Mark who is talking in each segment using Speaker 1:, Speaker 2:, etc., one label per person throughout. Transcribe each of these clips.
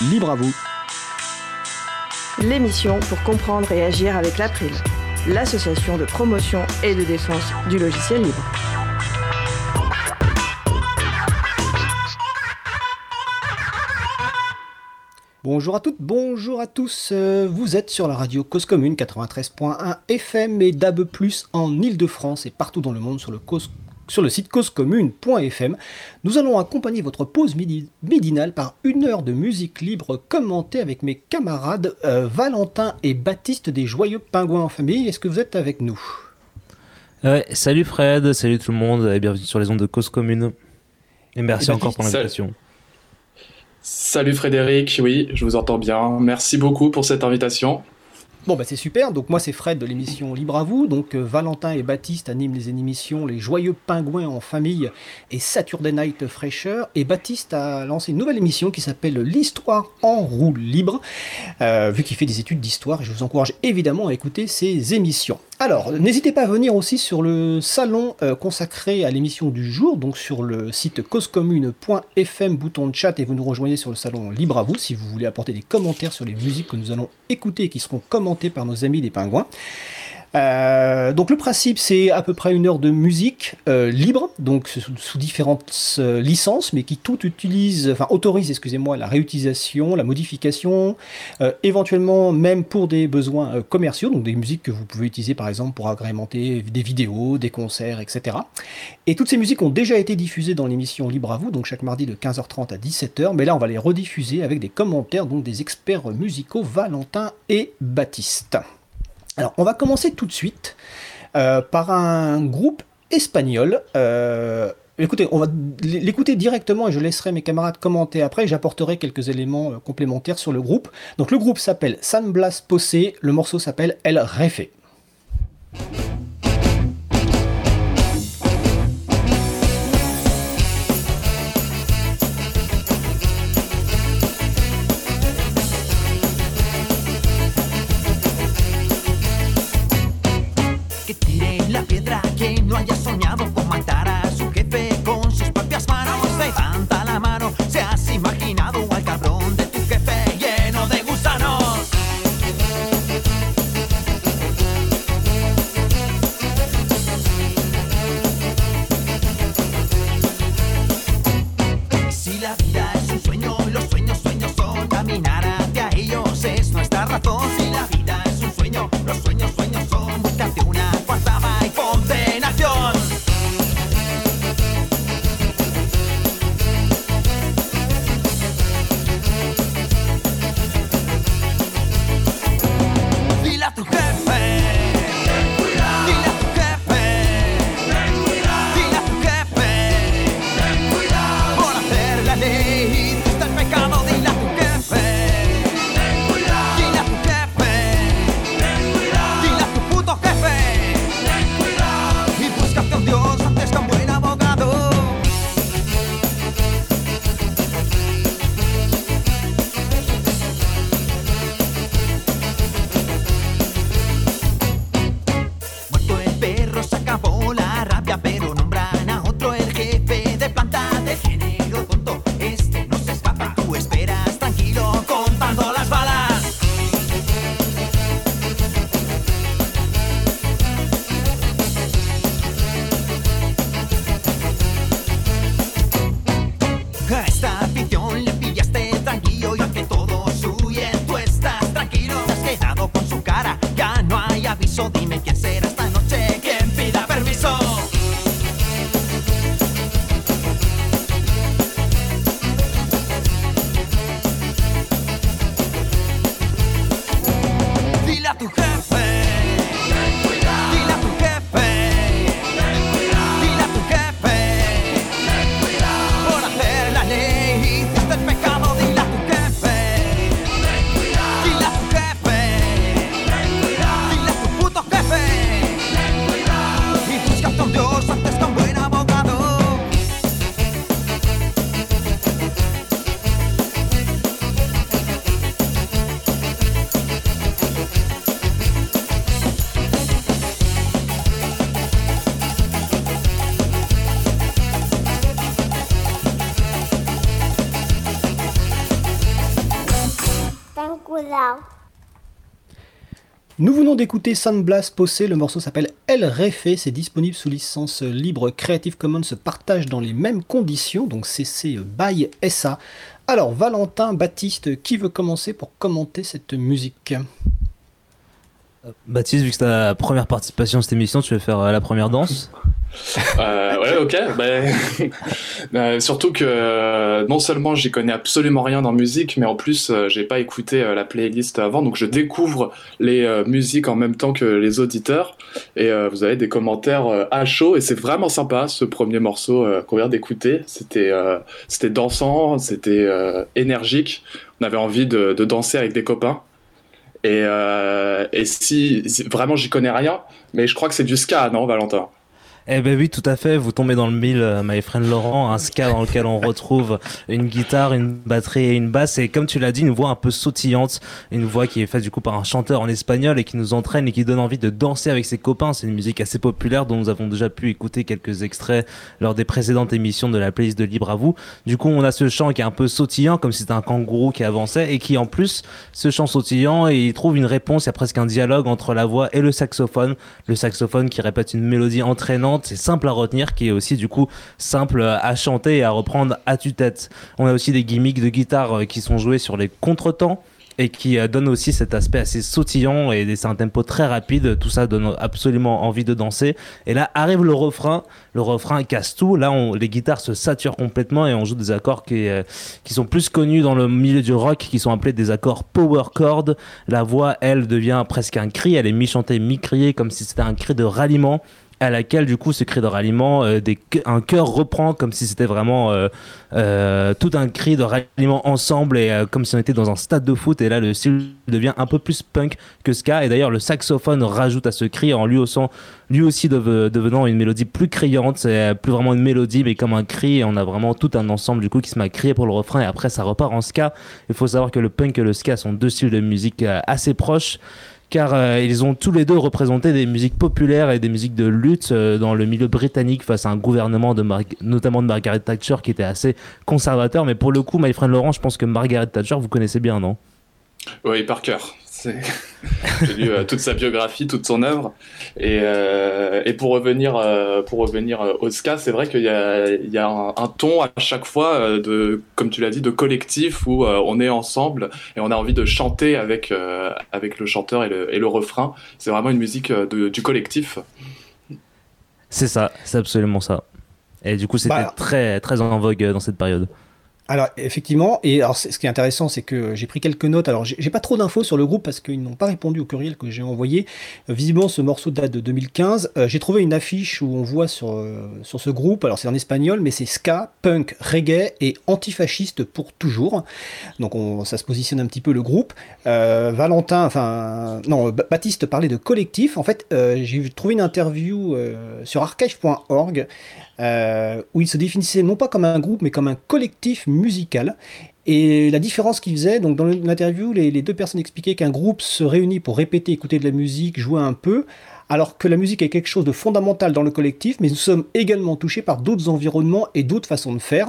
Speaker 1: libre à vous.
Speaker 2: L'émission pour comprendre et agir avec l'April, l'association de promotion et de défense du logiciel libre.
Speaker 1: Bonjour à toutes, bonjour à tous. Euh, vous êtes sur la radio Cause Commune 93.1 FM et DAB+ en Ile-de-France et partout dans le monde sur le Cause sur le site causecommune.fm. Nous allons accompagner votre pause midinale par une heure de musique libre commentée avec mes camarades euh, Valentin et Baptiste des Joyeux Pingouins en famille. Est-ce que vous êtes avec nous?
Speaker 3: Salut Fred, salut tout le monde et bienvenue sur les ondes de Cause Commune. Et merci encore pour l'invitation.
Speaker 4: Salut Frédéric, oui, je vous entends bien. Merci beaucoup pour cette invitation.
Speaker 1: Bon, bah c'est super. Donc, moi, c'est Fred de l'émission Libre à vous. Donc, euh, Valentin et Baptiste animent les émissions Les Joyeux Pingouins en famille et Saturday Night Fraîcheur. Et Baptiste a lancé une nouvelle émission qui s'appelle L'Histoire en roue libre, euh, vu qu'il fait des études d'histoire. Et je vous encourage évidemment à écouter ses émissions. Alors, n'hésitez pas à venir aussi sur le salon euh, consacré à l'émission du jour, donc sur le site causecommune.fm, bouton de chat, et vous nous rejoignez sur le salon Libre à vous si vous voulez apporter des commentaires sur les musiques que nous allons écouter et qui seront commentées par nos amis des pingouins. Euh, donc le principe c'est à peu près une heure de musique euh, libre, donc sous, différentes euh, licences, mais qui tout utilise, enfin autorise, excusez-moi, la réutilisation, la modification, éventuellement même pour des besoins commerciaux, donc des musiques que vous pouvez utiliser par exemple pour agrémenter des vidéos, des concerts, etc. Et toutes ces musiques ont déjà été diffusées dans l'émission Libre à vous, donc chaque mardi de 15h30 à 17h, mais là on va les rediffuser avec des commentaires donc des experts musicaux Valentin et Baptiste. Alors, on va commencer tout de suite euh, par un groupe espagnol. Euh, écoutez, on va l'écouter directement et je laisserai mes camarades commenter après. J'apporterai quelques éléments euh, complémentaires sur le groupe. Donc, le groupe s'appelle San Blas Posse. Le morceau s'appelle El Refe. Venons d'écouter Blast Possé, le morceau s'appelle El Refe, c'est disponible sous licence libre. Creative Commons se partage dans les mêmes conditions, donc CC by SA. Alors Valentin, Baptiste, qui veut commencer pour commenter cette musique?
Speaker 3: Baptiste, vu que c'est ta première participation à cette émission, tu veux faire euh, la première danse?
Speaker 4: Euh, ouais, ok. Ben, euh, surtout que euh, non seulement j'y connais absolument rien en musique, mais en plus j'ai pas écouté la playlist avant, donc je découvre les musiques en même temps que les auditeurs. Et vous avez des commentaires à chaud, et c'est vraiment sympa ce premier morceau qu'on vient d'écouter. C'était c'était dansant, c'était énergique. On avait envie de, danser avec des copains. Et, et si, si vraiment j'y connais rien, mais je crois que c'est du ska, non, Valentin?
Speaker 3: Eh ben oui, tout à fait. Vous tombez dans le mille, euh, my friend Laurent, un ska dans lequel on retrouve une guitare, une batterie et une basse. Et comme tu l'as dit, une voix un peu sautillante, une voix qui est faite du coup par un chanteur en espagnol et qui nous entraîne et qui donne envie de danser avec ses copains. C'est une musique assez populaire dont nous avons déjà pu écouter quelques extraits lors des précédentes émissions de la playlist de Libre à vous. Du coup, on a ce chant qui est un peu sautillant, comme si c'était un kangourou qui avançait et qui en plus, ce chant sautillant, il trouve une réponse. Il y a presque un dialogue entre la voix et le saxophone. Le saxophone qui répète une mélodie entraînante c'est simple à retenir, qui est aussi du coup simple à chanter et à reprendre à tue-tête. On a aussi des gimmicks de guitare euh, qui sont joués sur les contretemps et qui euh, donne aussi cet aspect assez sautillant et c'est un tempo très rapide. Tout ça donne absolument envie de danser. Et là arrive le refrain. Le refrain casse tout. Là, on, les guitares se saturent complètement et on joue des accords qui, euh, qui sont plus connus dans le milieu du rock, qui sont appelés des accords power chord. La voix, elle, devient presque un cri. Elle est mi-chantée, mi-criée, comme si c'était un cri de ralliement à laquelle du coup ce cri de ralliement, euh, des, un chœur reprend comme si c'était vraiment euh, euh, tout un cri de ralliement ensemble et comme si on était dans un stade de foot. Et là le style devient un peu plus punk que ska. Et d'ailleurs le saxophone rajoute à ce cri en lui aussi, lui aussi devenant une mélodie plus criante, c'est plus vraiment une mélodie mais comme un cri. Et on a vraiment tout un ensemble du coup qui se met à crier pour le refrain. Et après ça repart en ska. Il faut savoir que le punk et le ska sont deux styles de musique assez proches car euh, ils ont tous les deux représenté des musiques populaires et des musiques de lutte euh, dans le milieu britannique face à un gouvernement de notamment de Margaret Thatcher qui était assez conservateur. Mais pour le coup, my friend Laurent, je pense que Margaret Thatcher, vous connaissez bien, non?
Speaker 4: Oui, par cœur. J'ai lu euh, toute sa biographie, toute son œuvre. Et, euh, et pour revenir, euh, pour revenir au ska, c'est vrai qu'il y a, il y a un, ton à chaque fois, de, comme tu l'as dit, de collectif où on est ensemble et on a envie de chanter avec, avec le chanteur et le, et le refrain. C'est vraiment une musique de, du collectif.
Speaker 3: C'est ça, c'est absolument ça. Et du coup, c'était bah, très, très en vogue dans cette période.
Speaker 1: Alors effectivement, et ce qui est intéressant, c'est que j'ai pris quelques notes. Alors j'ai pas trop d'infos sur le groupe parce qu'ils n'ont pas répondu au courriel que j'ai envoyé. Euh, visiblement, ce morceau date de 2015. Euh, j'ai trouvé une affiche où on voit sur euh, sur ce groupe. Alors c'est en espagnol, mais c'est ska, punk, reggae et antifasciste pour toujours. Donc on, ça se positionne un petit peu le groupe. Valentin, enfin non, Baptiste parlait de collectif. En fait, j'ai trouvé une interview sur archive.org euh, où il se définissait non pas comme un groupe, mais comme un collectif musical. Et la différence qu'il faisait, donc dans l'interview, les, deux personnes expliquaient qu'un groupe se réunit pour répéter, écouter de la musique, jouer un peu, alors que la musique est quelque chose de fondamental dans le collectif, mais nous sommes également touchés par d'autres environnements et d'autres façons de faire.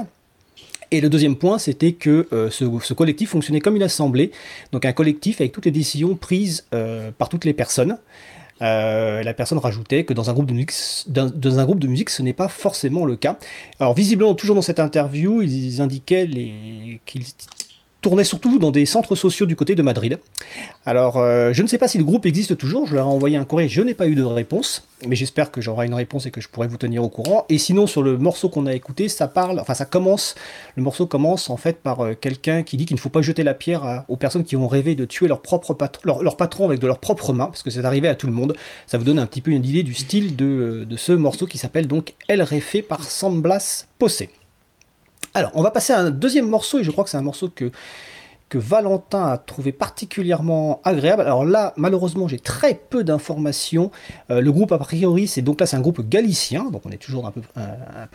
Speaker 1: Et le deuxième point, c'était que euh, ce, collectif fonctionnait comme une assemblée, donc un collectif avec toutes les décisions prises euh, par toutes les personnes. Euh, la personne rajoutait que dans un groupe de musique, dans, un groupe de musique ce n'est pas forcément le cas. Alors visiblement, toujours dans cette interview, ils indiquaient qu'ils tournait surtout dans des centres sociaux du côté de Madrid. Alors, euh, je ne sais pas si le groupe existe toujours, je leur ai envoyé un courrier, je n'ai pas eu de réponse, mais j'espère que j'aurai une réponse et que je pourrai vous tenir au courant. Et sinon, sur le morceau qu'on a écouté, ça parle, enfin ça commence, le morceau commence en fait par euh, quelqu'un qui dit qu'il ne faut pas jeter la pierre aux personnes qui ont rêvé de tuer leur, propre leur, patron avec de leurs propres mains, parce que c'est arrivé à tout le monde. Ça vous donne un petit peu une idée du style de, de ce morceau qui s'appelle donc El Refé par Samblas Possé. Alors, on va passer à un deuxième morceau, et je crois que c'est un morceau que, que Valentin a trouvé particulièrement agréable. Alors là, malheureusement, j'ai très peu d'informations. Euh, le groupe, a priori, c'est donc là, c'est un groupe galicien, donc on est toujours un peu,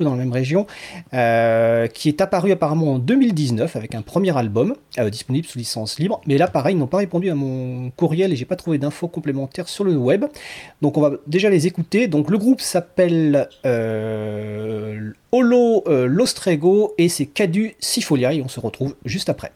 Speaker 1: dans la même région, euh, qui est apparu apparemment en 2019 avec un premier album euh, disponible sous licence libre. Mais là, pareil, ils n'ont pas répondu à mon courriel et j'ai pas trouvé d'infos complémentaires sur le web. Donc on va déjà les écouter. Donc le groupe s'appelle Holo Lostrego et c'est Cadu Sifolia et on se retrouve juste après.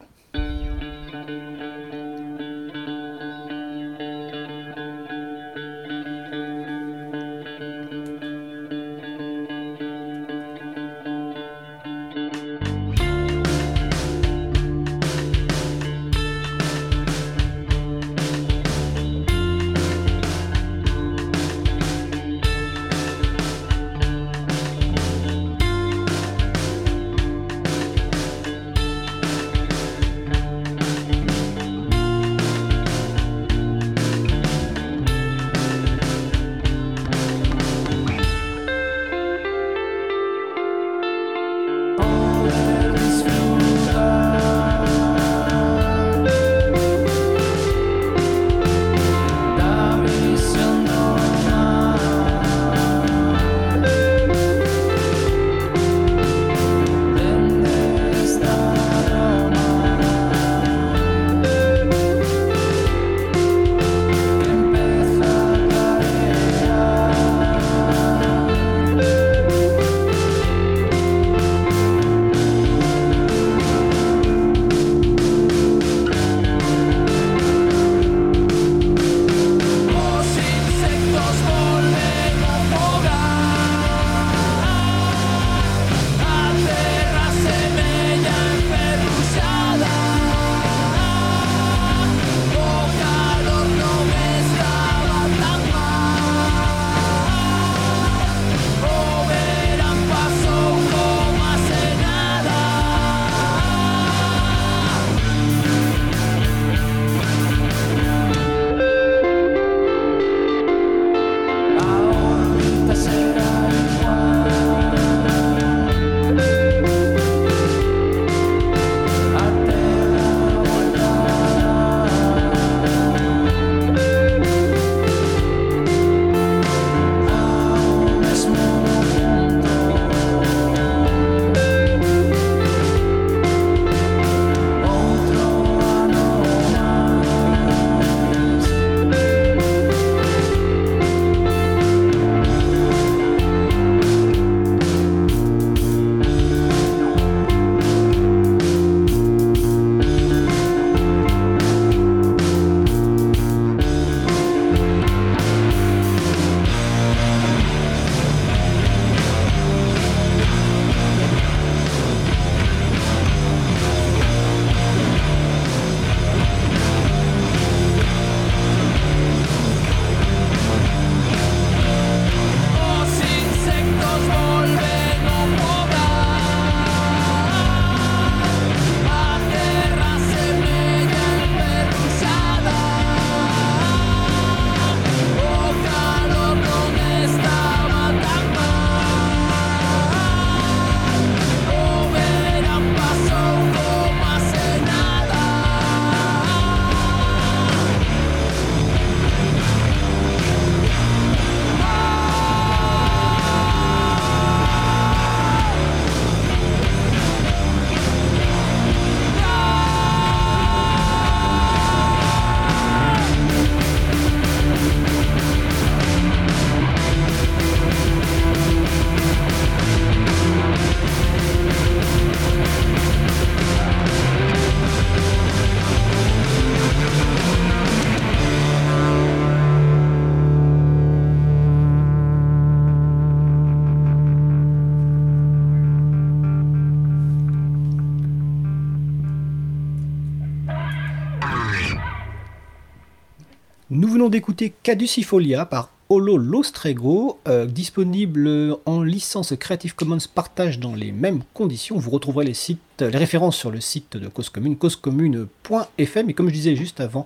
Speaker 1: Venons d'écouter Caducifolia par Holo Lostrego, euh, disponible en licence Creative Commons partage dans les mêmes conditions. Vous retrouverez les, sites, les références sur le site de Cause Commune, causecommune.fm. Et comme je disais juste avant,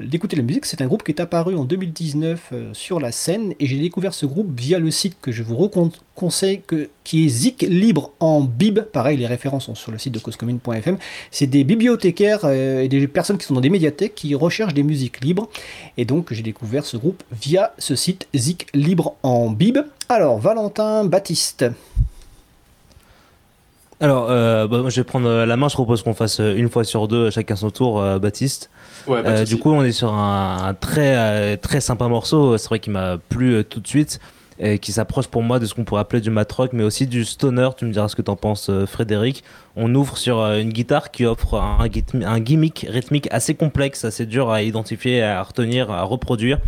Speaker 1: d'écouter la musique. C'est un groupe qui est apparu en 2019 euh, sur la scène et j'ai découvert ce groupe via le site que je vous conseille, qui est Zik Libre en Bib. Pareil, les références sont sur le site de causecommune.fm. C'est des bibliothécaires euh, et des personnes qui sont dans des médiathèques qui recherchent des musiques libres. Et donc j'ai découvert ce groupe via ce site Zik Libre en Bib. Alors, Valentin Baptiste.
Speaker 3: Alors, euh, bah, je vais prendre la main. Je propose qu'on fasse une fois sur deux, chacun son tour, Baptiste. Euh, du coup, on est sur un, très, euh, très sympa morceau. C'est vrai qu'il m'a plu euh, tout de suite et qui s'approche pour moi de ce qu'on pourrait appeler du mat rock, mais aussi du stoner. Tu me diras ce que t'en penses, Frédéric. On ouvre sur une guitare qui offre un, un, gimmick rythmique assez complexe, assez dur à identifier, à retenir, à reproduire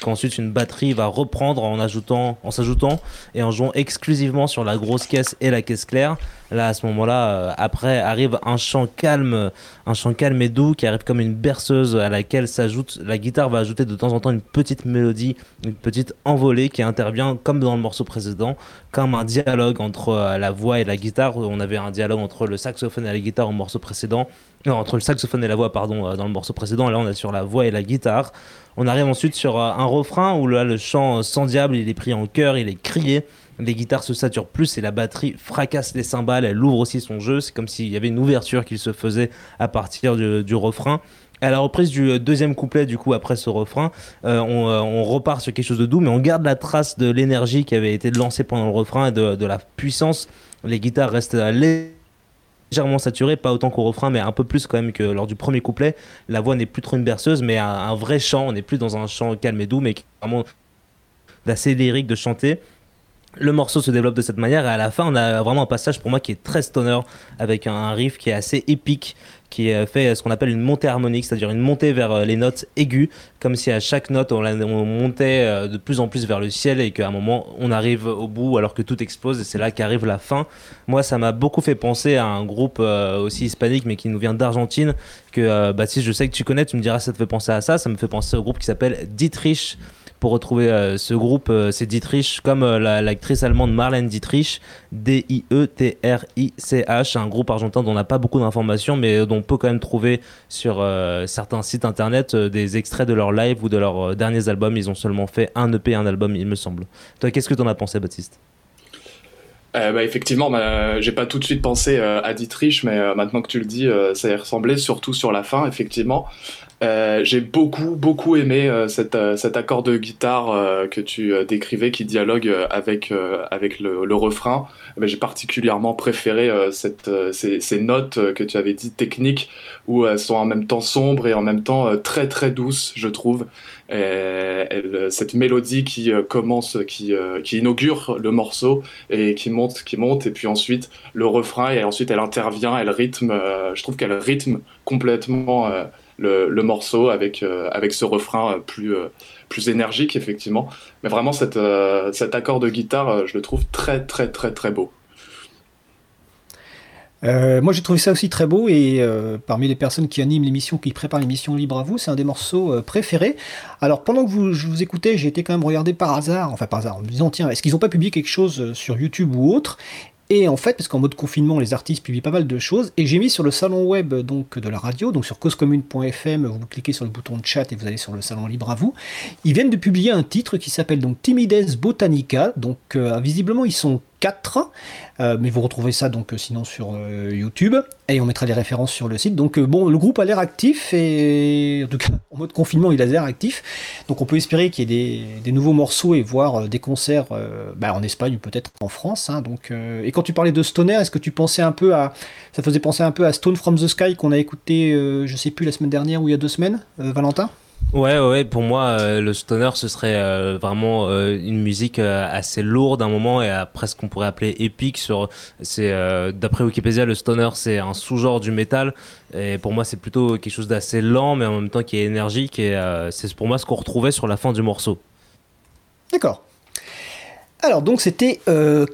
Speaker 3: qu'ensuite une batterie va reprendre en ajoutant, en s'ajoutant et en jouant exclusivement sur la grosse caisse et la caisse claire. Là, à ce moment-là, euh, après arrive un chant calme, un chant calme et doux qui arrive comme une berceuse à laquelle s'ajoute, la guitare va ajouter de temps en temps une petite mélodie, une petite envolée qui intervient comme dans le morceau précédent, comme un dialogue entre euh, la voix et la guitare. On avait un dialogue entre le saxophone et la guitare au morceau précédent. Non, entre le saxophone et la voix, pardon, euh, dans le morceau précédent. Là, on est sur la voix et la guitare. On arrive ensuite sur un refrain où là, le chant sans diable, il est pris en chœur, il est crié les guitares se saturent plus et la batterie fracasse les cymbales, elle ouvre aussi son jeu, c'est comme s'il y avait une ouverture qui se faisait à partir du, refrain. À la reprise du deuxième couplet, du coup, après ce refrain, euh, euh, on, repart sur quelque chose de doux, mais on garde la trace de l'énergie qui avait été lancée pendant le refrain et de, la puissance. Les guitares restent légèrement saturées, pas autant qu'au refrain, mais un peu plus quand même que lors du premier couplet. La voix n'est plus trop une berceuse, mais un, vrai chant. On n'est plus dans un chant calme et doux, mais vraiment d'assez lyrique de chanter le morceau se développe de cette manière et à la fin on a vraiment un passage pour moi qui est très stoner avec un riff qui est assez épique qui fait ce qu'on appelle une montée harmonique c'est-à-dire une montée vers euh, les notes aiguës comme si à chaque note on, montait euh, de plus en plus vers le ciel et qu'à un moment on arrive au bout alors que tout explose et c'est là qu'arrive la fin. Moi ça m'a beaucoup fait penser à un groupe euh, aussi hispanique mais qui nous vient d'Argentine que Baptiste je sais que tu connais tu me diras ça te fait penser à ça. Ça me fait penser au groupe qui s'appelle Dietrich pour retrouver euh, ce groupe, euh, c'est Dietrich, comme euh, l'actrice allemande Marlène Dietrich, D-I-E-T-R-I-C-H, un groupe argentin dont on n'a pas beaucoup d'informations, mais dont on peut quand même trouver sur certains sites internet des extraits de leur live ou de leurs derniers albums. Ils ont seulement fait un EP, un album, il me semble. Toi, qu'est-ce que tu en as pensé, Baptiste?
Speaker 4: Bah, effectivement, bah, j'ai pas tout de suite pensé à Dietrich, mais maintenant que tu le dis, ça y ressemblait, surtout sur la fin, effectivement. Euh, j'ai beaucoup, beaucoup aimé euh, cet, euh, cet, accord de guitare que tu décrivais qui dialogue avec, avec le, refrain. j'ai particulièrement préféré cette, ces, notes que tu avais dit techniques où elles sont en même temps sombres et en même temps très très douces, je trouve. Et, cette mélodie qui commence, qui, qui inaugure le morceau et qui monte, qui monte, et puis ensuite le refrain, et ensuite elle intervient, elle rythme, je trouve qu'elle rythme complètement le, morceau avec, euh, avec ce refrain plus, euh, plus énergique, effectivement. Mais vraiment, cette, euh, cet accord de guitare, je le trouve très, très, très, très beau.
Speaker 1: moi, j'ai trouvé ça aussi très beau et parmi les personnes qui animent l'émission, qui préparent l'émission Libre à vous, c'est un des morceaux préférés. Alors, pendant que vous, je vous écoutais, j'ai été quand même regardé par hasard, enfin par hasard, en me disant tiens, est-ce qu'ils n'ont pas publié quelque chose sur YouTube ou autre? Et en fait, parce qu'en mode confinement, les artistes publient pas mal de choses, et j'ai mis sur le salon web donc de la radio, donc sur causecommune.fm, vous cliquez sur le bouton de chat et vous allez sur le salon libre à vous. Ils viennent de publier un titre qui s'appelle donc Timides Botanica, donc euh, visiblement ils sont euh, mais vous retrouvez ça donc euh, sinon sur euh, YouTube et on mettra les références sur le site. Donc bon, le groupe a l'air actif et en tout cas en mode confinement il a l'air actif. Donc on peut espérer qu'il y ait des, nouveaux morceaux et voir des concerts bah, en Espagne ou peut-être en France. Hein. donc et quand tu parlais de Stoner, est-ce que tu pensais un peu à ça faisait penser un peu à Stone from the Sky qu'on a écouté je sais plus la semaine dernière ou il y a deux semaines, Valentin?
Speaker 3: Ouais, ouais, pour moi, euh, le stoner, ce serait euh, vraiment euh, une musique assez lourde à un moment et après ce qu'on pourrait appeler épique. Sur, c'est d'après Wikipédia, le stoner, c'est un sous-genre du métal. Et pour moi, c'est plutôt quelque chose d'assez lent, mais en même temps qui est énergique. Et c'est pour moi ce qu'on retrouvait sur la fin du morceau.
Speaker 1: D'accord. Alors donc c'était euh,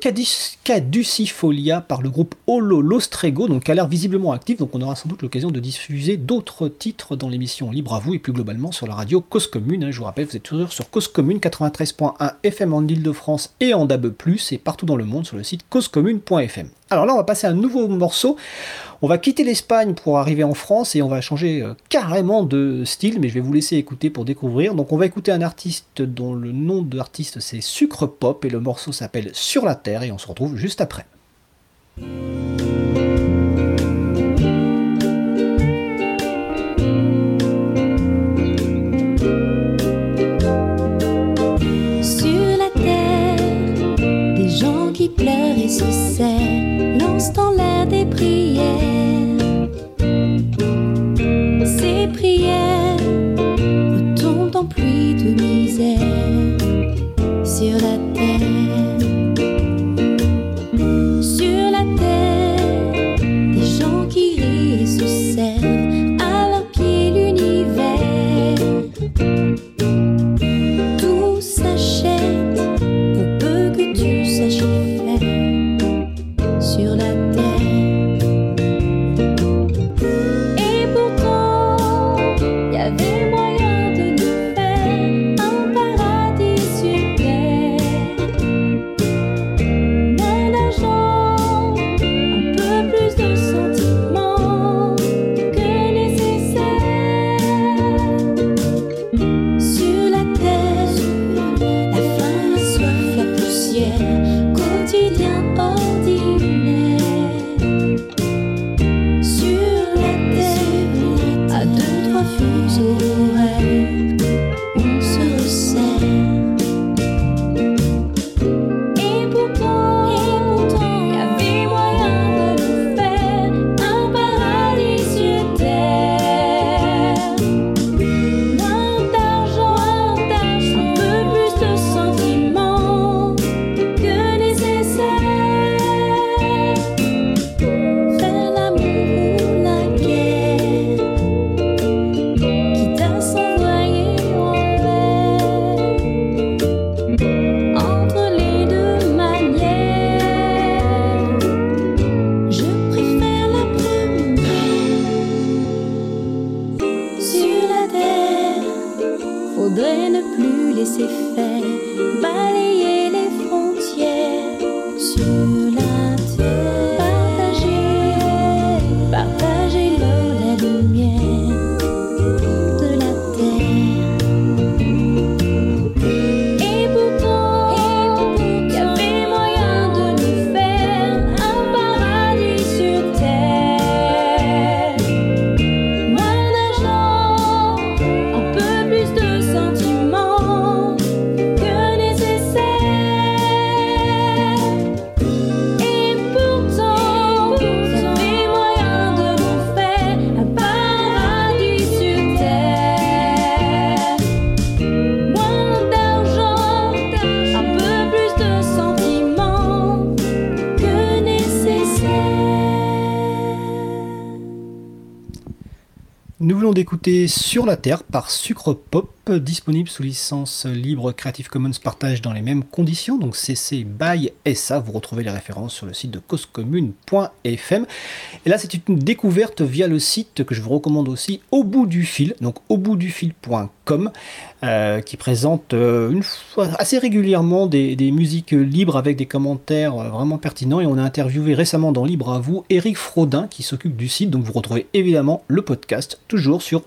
Speaker 1: Caducifolia par le groupe Holo Lostrego, donc qui a l'air visiblement actif, donc on aura sans doute l'occasion de diffuser d'autres titres dans l'émission Libre à vous et plus globalement sur la radio Cause Commune. Hein. je vous rappelle, vous êtes toujours sur Cause Commune 93.1 FM en Ile-de-France et en DAB+, et partout dans le monde sur le site causecommune.fm. Alors là on va passer à un nouveau morceau. On va quitter l'Espagne pour arriver en France et on va changer euh, carrément de style, mais je vais vous laisser écouter pour découvrir. Donc on va écouter un artiste dont le nom d'artiste c'est Sucre Pop et le morceau s'appelle Sur la Terre et on se retrouve juste après.
Speaker 5: Sur la terre, des gens qui pleurent et se serrent, lancent en l'air des prières.
Speaker 1: D'écouter Sur la Terre par Sucre Pop, disponible sous licence libre Creative Commons partage dans les mêmes conditions, donc CC by SA. Vous retrouvez les références sur le site de causecommune.fm. Et là, c'est une découverte via le site que je vous recommande aussi, Au bout du fil, donc au bout du fil.com. Euh, qui présente euh, une fois, assez régulièrement des, musiques libres avec des commentaires euh, vraiment pertinents. Et on a interviewé récemment dans Libre à vous Eric Frodin qui s'occupe du site. Donc vous retrouvez évidemment le podcast toujours sur,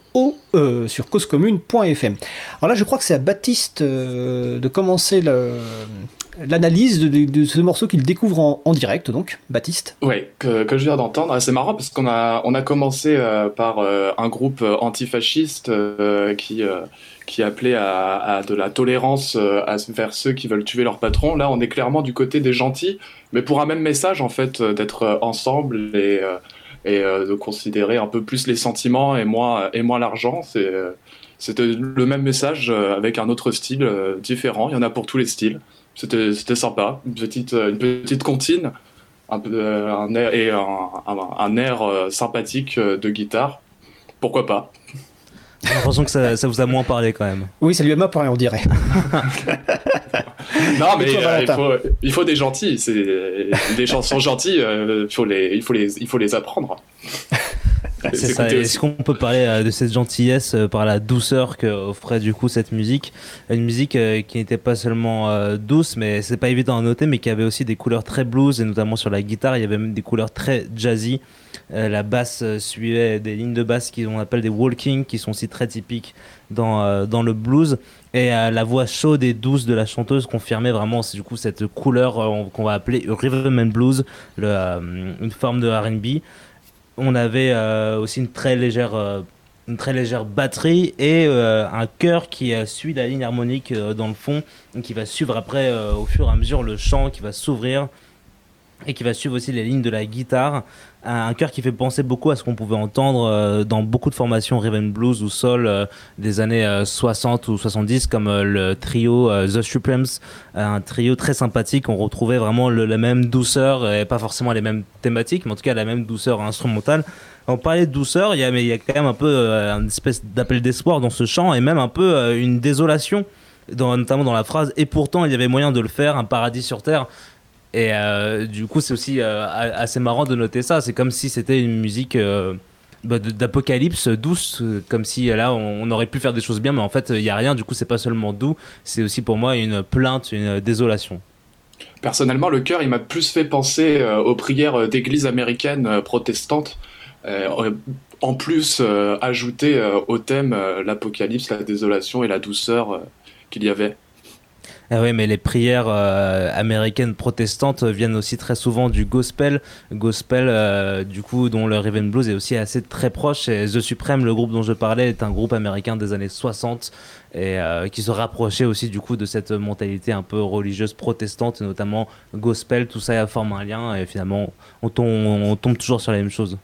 Speaker 1: sur causecommune.fm. Alors là, je crois que c'est à Baptiste de commencer l'analyse de, ce morceau qu'il découvre en, direct, donc, Baptiste.
Speaker 4: Oui, que, je viens d'entendre. C'est marrant parce qu'on a, on a commencé par un groupe antifasciste qui, qui appelait à, de la tolérance euh, vers ceux qui veulent tuer leur patron. Là, on est clairement du côté des gentils, mais pour un même message, en fait, euh, d'être euh, ensemble et, et de considérer un peu plus les sentiments et moins, et moins l'argent. C'était le même message avec un autre style différent. Il y en a pour tous les styles. C'était sympa. Une petite, une petite comptine un peu, un air, et un air sympathique de guitare. Pourquoi pas?
Speaker 3: J'ai l'impression que ça, ça, vous a moins parlé quand même.
Speaker 1: Oui, ça lui a moins parlé, on dirait.
Speaker 4: non, mais euh, il, faut, il, faut, des gentils. C'est des chansons gentilles. Euh, faut les, il faut les, il faut les apprendre.
Speaker 3: Est-ce qu'on peut parler euh, de cette gentillesse par la douceur que offrait du coup cette musique? Une musique qui n'était pas seulement douce, mais c'est pas évident à noter, mais qui avait aussi des couleurs très blues et notamment sur la guitare, il y avait même des couleurs très jazzy. la basse suivait des lignes de basse qu'on appelle des walking, qui sont aussi très typiques dans, dans le blues. Et euh, la voix chaude et douce de la chanteuse confirmait vraiment du coup cette couleur euh, qu'on va appeler rhythm and blues, le, euh, une forme de R&B. On avait aussi une très légère une très légère batterie et un chœur qui suit la ligne harmonique dans le fond, qui va suivre après au fur et à mesure le chant qui va s'ouvrir et qui va suivre aussi les lignes de la guitare. Un chœur qui fait penser beaucoup à ce qu'on pouvait entendre euh, dans beaucoup de formations Raven Blues ou Soul euh, des années 60 euh, ou 70, comme le trio The Supremes, un trio très sympathique. On retrouvait vraiment la même douceur et pas forcément les mêmes thématiques, mais en tout cas la même douceur instrumentale. On parlait de douceur, il y a, mais il y a quand même un peu une espèce d'appel d'espoir dans ce chant et même un peu une désolation. Notamment dans la phrase et pourtant il y avait moyen de le faire un paradis sur terre et euh, du coup, c'est aussi euh, assez marrant de noter ça. C'est comme si c'était une musique euh, bah, d'apocalypse douce, comme si là on, aurait pu faire des choses bien, mais en fait il n'y a rien. Du coup, c'est pas seulement doux, c'est aussi pour moi une plainte, une désolation.
Speaker 4: Personnellement, le cœur, il m'a plus fait penser aux prières d'églises américaines protestantes. en plus, ajouter au thème l'apocalypse, la désolation et la douceur qu'il y avait.
Speaker 3: Ah oui, mais les prières euh, américaines protestantes viennent aussi très souvent du gospel. Gospel, euh, du coup, dont le Raven Blues est aussi assez très proche. Et The Supreme, le groupe dont je parlais, est un groupe américain des années 60 et euh, qui se rapprochait aussi du coup de cette mentalité un peu religieuse protestante, notamment gospel. Tout ça forme un lien et finalement, on tombe toujours sur la même chose.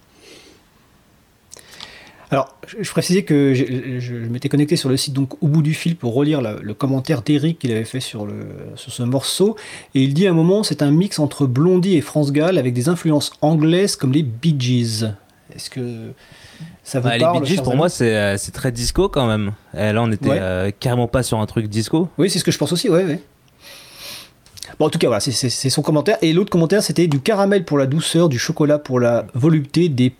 Speaker 1: Alors, je, précisais que je, m'étais connecté sur le site donc au bout du fil pour relire le commentaire d'Eric qu'il avait fait sur, le, sur ce morceau. Et il dit à un moment c'est un mix entre Blondie et France Gall avec des influences anglaises comme les Bee Gees. Est-ce que ça vous bah, parle
Speaker 3: Les Bee Gees, pour moi, euh, c'est très disco quand même. Et là, on était euh, carrément pas sur un truc disco.
Speaker 1: Oui, c'est ce que je pense aussi, ouais, ouais. Bon, en tout cas, voilà, c'est son commentaire. Et l'autre commentaire, c'était du caramel pour la douceur, du chocolat pour la volupté, des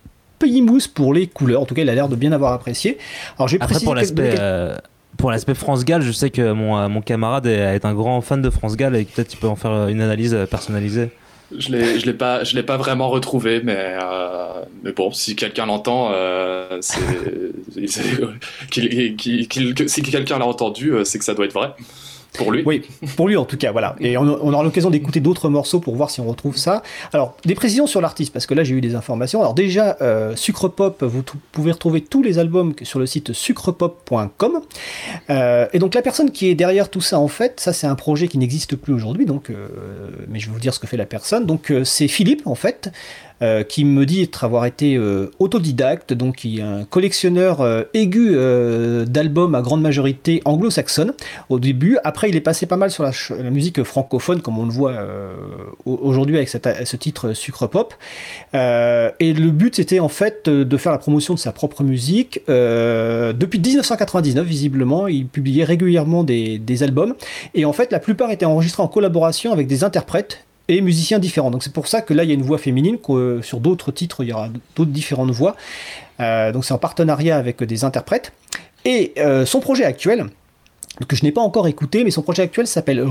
Speaker 1: mousse pour les couleurs. En tout cas, il a l'air de bien avoir apprécié.
Speaker 3: Alors, j'ai Après, pour l'aspect. Euh, pour l'aspect France Gall, je sais que mon, euh, mon camarade est, un grand fan de France Gall et peut-être tu peux en faire une analyse personnalisée.
Speaker 4: Je l'ai, je l'ai pas, je l'ai pas vraiment retrouvé, mais euh, mais bon, si quelqu'un l'entend, c'est, si quelqu'un l'a entendu, c'est que ça doit être vrai. Pour lui
Speaker 1: Oui, pour lui en tout cas, voilà. Et on, aura l'occasion d'écouter d'autres morceaux pour voir si on retrouve ça. Alors, des précisions sur l'artiste, parce que là j'ai eu des informations. Alors déjà, euh, Sucre Pop, vous pouvez retrouver tous les albums sur le site sucrepop.com. Euh, et donc la personne qui est derrière tout ça, en fait, ça c'est un projet qui n'existe plus aujourd'hui, euh, mais je vais vous dire ce que fait la personne. Donc c'est Philippe, en fait. Euh, qui me dit avoir été euh, autodidacte, donc qui est un collectionneur euh, aigu d'albums à grande majorité anglo-saxonne au début. Après, il est passé pas mal sur la, musique francophone, comme on le voit aujourd'hui avec ce titre Sucre Pop. et le but, c'était en fait de faire la promotion de sa propre musique. depuis 1999, visiblement, il publiait régulièrement des, des albums. Et en fait, la plupart étaient enregistrés en collaboration avec des interprètes et musiciens différents. Donc c'est pour ça que là il y a une voix féminine, que euh, sur d'autres titres il y aura d'autres différentes voix. Euh, donc c'est en partenariat avec des interprètes. Et euh, son projet actuel, que je n'ai pas encore écouté, mais son projet actuel s'appelle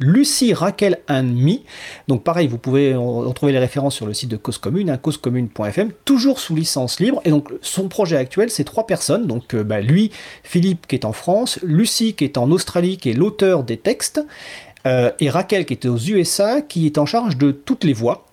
Speaker 1: Lucie, Raquel and Me. Donc pareil, vous pouvez retrouver les références sur le site de Cause Commune, hein, causecommune.fm, toujours sous licence libre. Et donc son projet actuel, c'est trois personnes. Donc bah, lui, Philippe qui est en France, Lucie qui est en Australie, qui est l'auteur des textes, euh, et Raquel, qui était aux USA, qui est en charge de toutes les voix.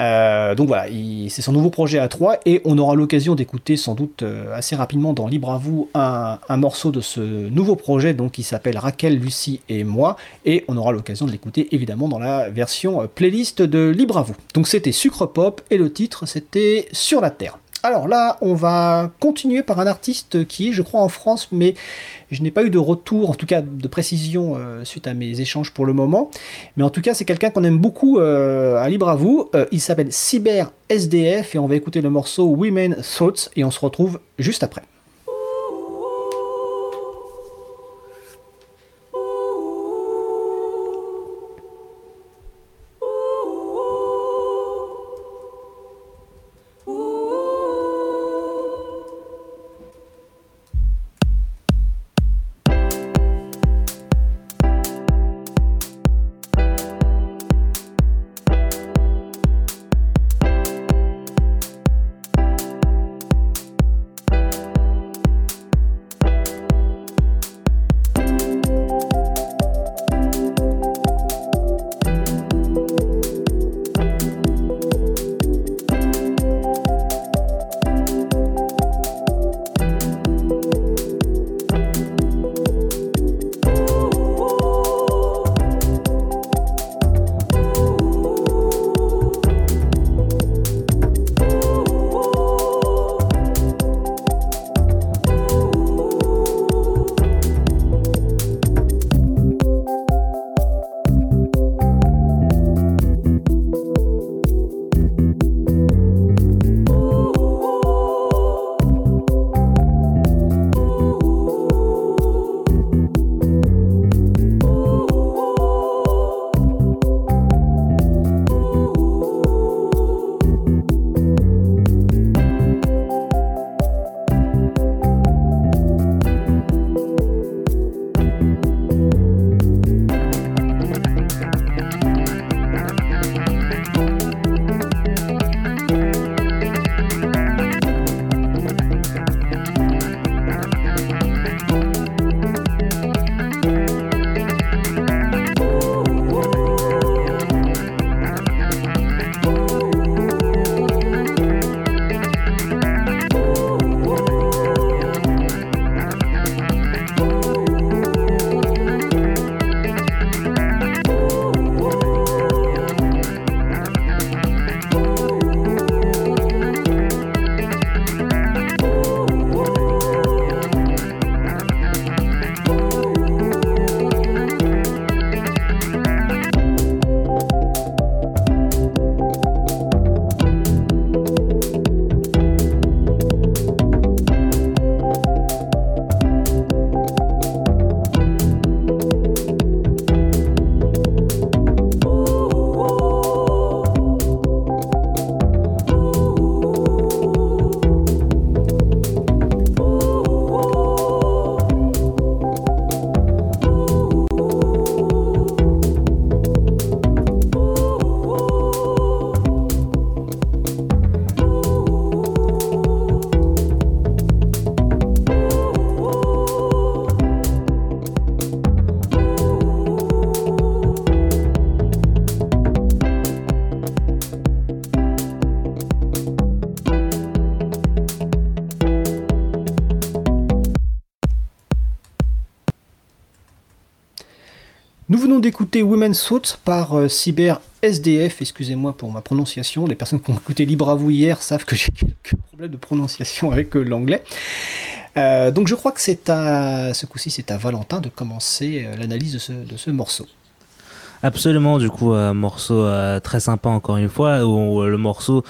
Speaker 1: Euh, donc voilà, c'est son nouveau projet à 3 et on aura l'occasion d'écouter sans doute euh, assez rapidement dans Libre à un, morceau de ce nouveau projet donc qui s'appelle Raquel, Lucie et moi et on aura l'occasion de l'écouter évidemment dans la version playlist de Libre à vous. Donc c'était Sucre Pop et le titre c'était Sur la Terre. Alors là, on va continuer par un artiste qui est, je crois, en France, mais je n'ai pas eu de retour, en tout cas de précision, euh, suite à mes échanges pour le moment. Mais en tout cas, c'est quelqu'un qu'on aime beaucoup euh, à Libre à vous. Euh, il s'appelle Cyber SDF et on va écouter le morceau Women Thoughts et on se retrouve juste après. Venons d'écouter Women's Thoughts par euh, Cyber SDF, excusez-moi pour ma prononciation, les personnes qui ont écouté Libre à hier savent que j'ai quelques problèmes de prononciation avec euh, l'anglais. Euh, donc je crois que c'est à ce coup-ci c'est à Valentin de commencer euh, l'analyse de ce, morceau.
Speaker 3: Absolument, du coup, un morceau très sympa encore une fois, où le morceau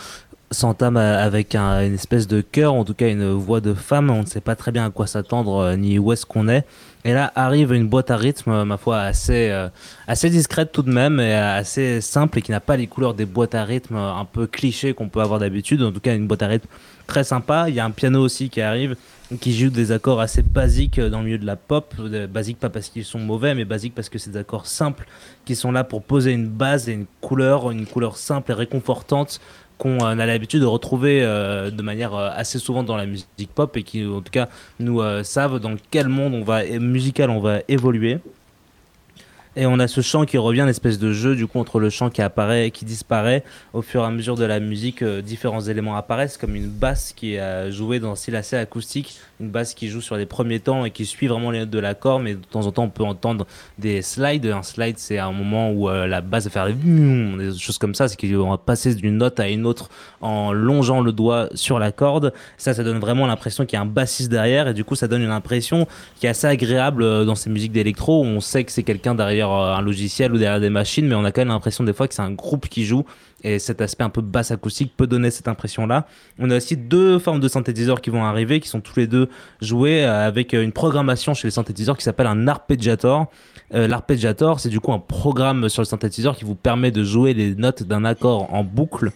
Speaker 3: s'entame avec un- une espèce de chœur, en tout cas une voix de femme, on ne sait pas très bien à quoi s'attendre ni où est-ce qu'on est. Et là arrive une boîte à rythme, euh, ma foi, assez, euh, assez discrète tout de même, et assez simple, et qui n'a pas les couleurs des boîtes à rythme euh, un peu clichés qu'on peut avoir d'habitude, en tout cas une boîte à rythme très sympa. Il y a un piano aussi qui arrive, qui joue des accords assez basiques dans le milieu de la pop, basiques pas parce qu'ils sont mauvais, mais basiques parce que c'est des accords simples qui sont là pour poser une base et une couleur, une couleur simple et réconfortante qu'on a l'habitude de retrouver euh, de manière euh, assez souvent dans la musique pop et qui en tout cas nous euh, savent dans quel monde on va musical on va évoluer. Et on a ce chant qui revient, l'espèce de jeu du coup entre le chant qui apparaît et qui disparaît au fur et à mesure de la musique. différents éléments apparaissent comme une basse qui est jouée dans un style assez acoustique, une basse qui joue sur les premiers temps et qui suit vraiment les notes de l'accord, mais de temps en temps on peut entendre des slides. Un slide c'est un moment où euh, la basse va faire des, choses comme ça, c'est qu'on va passer d'une note à une autre en longeant le doigt sur la corde. Ça, ça donne vraiment l'impression qu'il y a un bassiste derrière et du coup ça donne une impression qui est assez agréable euh, dans ces musiques d'électro on sait que c'est quelqu'un derrière euh, un logiciel ou derrière des machines, mais on a quand même l'impression des fois que c'est un groupe qui joue et cet aspect un peu basse acoustique peut donner cette impression-là. On a aussi deux formes de synthétiseurs qui vont arriver, qui sont tous les deux joués euh, avec euh, une programmation chez les synthétiseurs qui s'appelle un arpeggiator. Euh, L'arpeggiator, c'est du coup un programme sur le synthétiseur qui vous permet de jouer les notes d'un accord en boucle.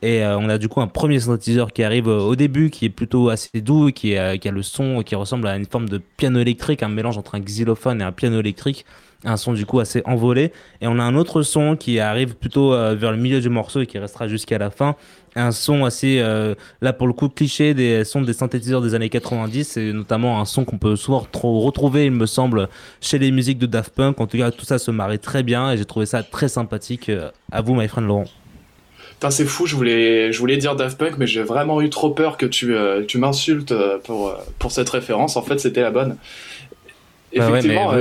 Speaker 3: Et on a du coup un premier synthétiseur qui arrive au début, qui est plutôt assez doux, qui, qui a le son qui ressemble à une forme de piano électrique, un mélange entre un xylophone et un piano électrique, un son du coup assez envolé. Et on a un autre son qui arrive plutôt euh, vers le milieu du morceau et qui restera jusqu'à la fin. Un son assez, euh, là pour le coup, cliché des sons des synthétiseurs des années 90, et notamment un son qu'on peut souvent retro- retrouver, il me semble, chez les musiques de Daft Punk. En tout cas, tout ça se marie très bien et j'ai trouvé ça très sympathique. Euh, À vous, my friend Laurent.
Speaker 4: Putain, c'est fou, je voulais, je voulais dire Daft Punk, mais j'ai vraiment eu trop peur que tu, euh, tu m'insultes pour, pour cette référence. En fait, c'était la bonne.
Speaker 3: Bah ouais, mais,
Speaker 4: Effectivement,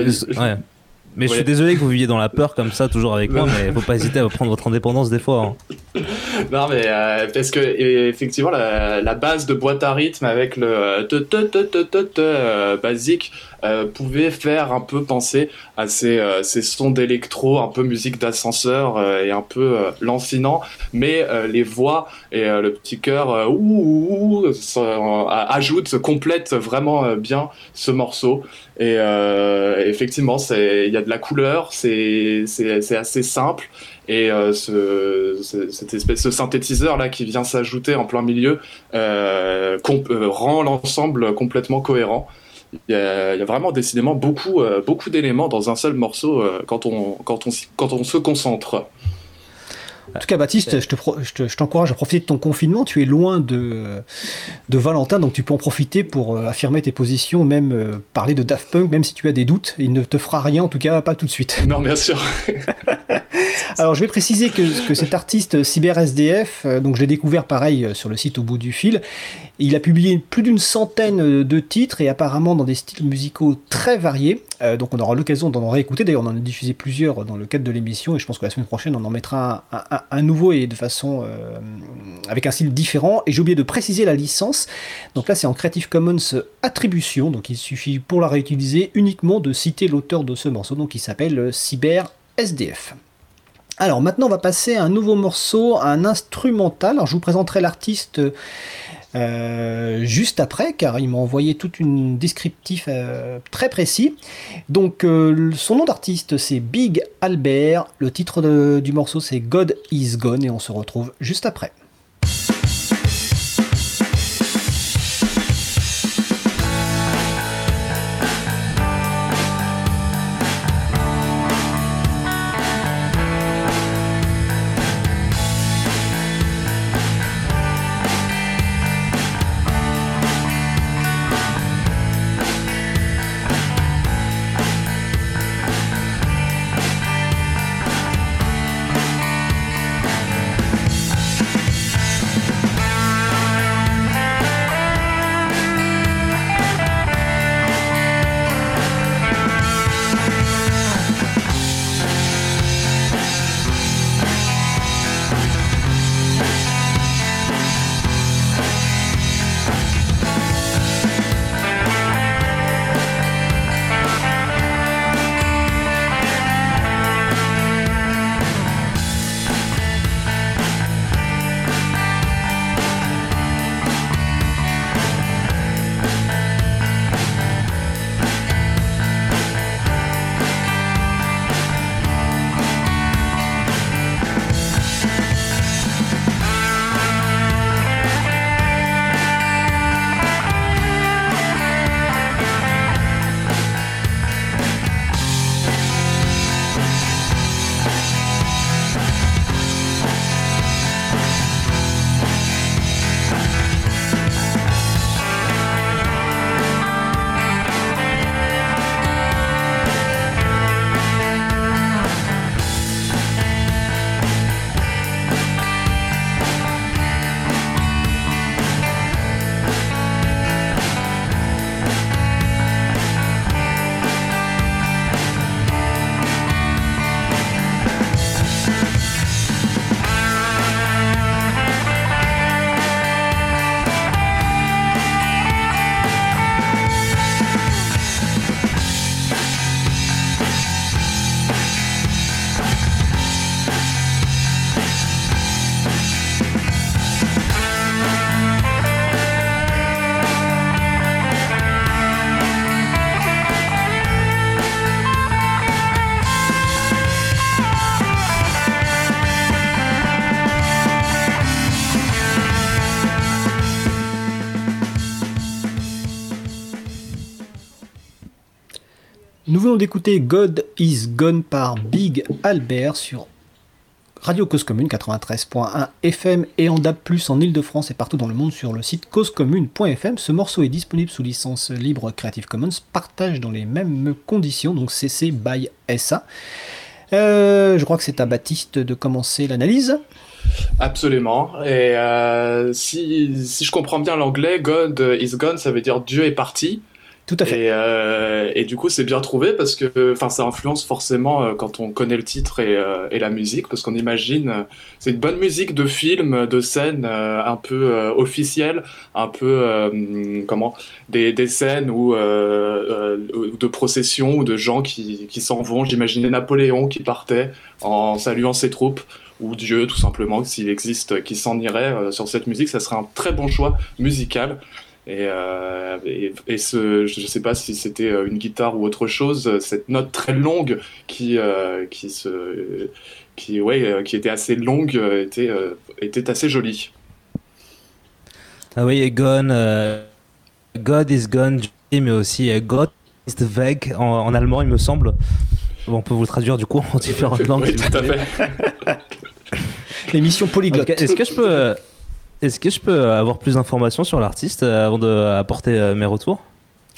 Speaker 3: ouais. Mais je suis désolé que vous viviez dans la peur comme ça, toujours avec moi, mais faut pas hésiter à prendre votre indépendance des fois. hein.
Speaker 4: Non, mais euh, parce que effectivement, la, la base de boîte à rythme avec le euh, te, te, te, te, te, te, euh, basique euh, pouvait faire un peu penser à ces, euh, ces sons d'électro, un peu musique d'ascenseur euh, et un peu euh, lancinant, mais euh, les voix et euh, le petit cœur euh, ouh, ouh, ouh, ajoutent, complètent vraiment bien ce morceau. Et effectivement, il y a de la couleur, c'est assez simple. Et euh, ce, ce- cette espèce de synthétiseur là qui vient s'ajouter en plein milieu euh, rend l'ensemble complètement cohérent. Il y, a, il y a vraiment décidément beaucoup, euh, beaucoup d'éléments dans un seul morceau euh, quand, on, quand, on, quand on se concentre.
Speaker 1: En tout cas, Baptiste, je te pro- je te- je t'encourage à profiter de ton confinement. Tu es loin de, de Valentin, donc tu peux en profiter pour euh, affirmer tes positions, même euh, parler de Daft Punk, même si tu as des doutes. Il ne te fera rien, en tout cas, pas tout de suite.
Speaker 4: Non, bien sûr.
Speaker 1: Alors, je vais préciser que, cet artiste Cyber SDF, euh, donc je découvert pareil euh, sur le site au bout du fil. Il a publié plus d'une centaine euh, de titres et apparemment dans des styles musicaux très variés. Euh, donc, on aura l'occasion d'en réécouter. D'ailleurs, on en a diffusé plusieurs dans le cadre de l'émission et je pense que la semaine prochaine, on en mettra un, nouveau et de façon euh, avec un style différent. Et j'ai oublié de préciser la licence. Donc là, c'est en Creative Commons Attribution. Donc, il suffit pour la réutiliser uniquement de citer l'auteur de ce morceau. Donc, il s'appelle euh, Cyber SDF. Alors maintenant, on va passer à un nouveau morceau, un instrumental. Alors je vous présenterai l'artiste euh, juste après, car il m'a envoyé tout un descriptif euh, très précis. Donc euh, son nom d'artiste c'est Big Albert. Le titre du morceau c'est God Is Gone et on se retrouve juste après. Venons d'écouter God is Gone par Big Albert sur Radio Cause Commune 93.1 FM et en DAB+, en Ile-de-France et partout dans le monde sur le site causecommune.fm. Ce morceau est disponible sous licence libre Creative Commons, partage dans les mêmes conditions, donc CC by SA. Euh, je crois que c'est à Baptiste de commencer l'analyse.
Speaker 4: Absolument. Et euh, si, si je comprends bien l'anglais, God is gone, ça veut dire Dieu est parti.
Speaker 1: Tout à fait.
Speaker 4: Et, euh, et du coup, c'est bien trouvé parce que, enfin, ça influence forcément euh, quand on connaît le titre et, euh, et la musique, parce qu'on imagine, euh, c'est une bonne musique de film, de scène, euh, un peu euh, officielle, un peu comment, des, des scènes où de processions ou de gens qui, qui s'en vont. J'imaginais Napoléon qui partait en saluant ses troupes ou Dieu tout simplement, s'il existe, qui s'en irait euh, sur cette musique, ça serait un très bon choix musical. Et, euh, et, et ce, je ne sais pas si c'était euh, une guitare ou autre chose, cette note très longue qui, euh, qui, se, qui, ouais, qui était assez longue était, euh, était assez jolie.
Speaker 3: Ah oui, et Gone, euh, God is Gone, mais aussi God is the Weg en, en allemand, il me semble. Bon, on peut vous le traduire du coup en différentes langues.
Speaker 4: Oui, tout à fait.
Speaker 1: L'émission Polyglotte.
Speaker 3: Est-ce que je peux, euh, est-ce que je peux avoir plus d'informations sur l'artiste euh, avant d'apporter euh, mes retours?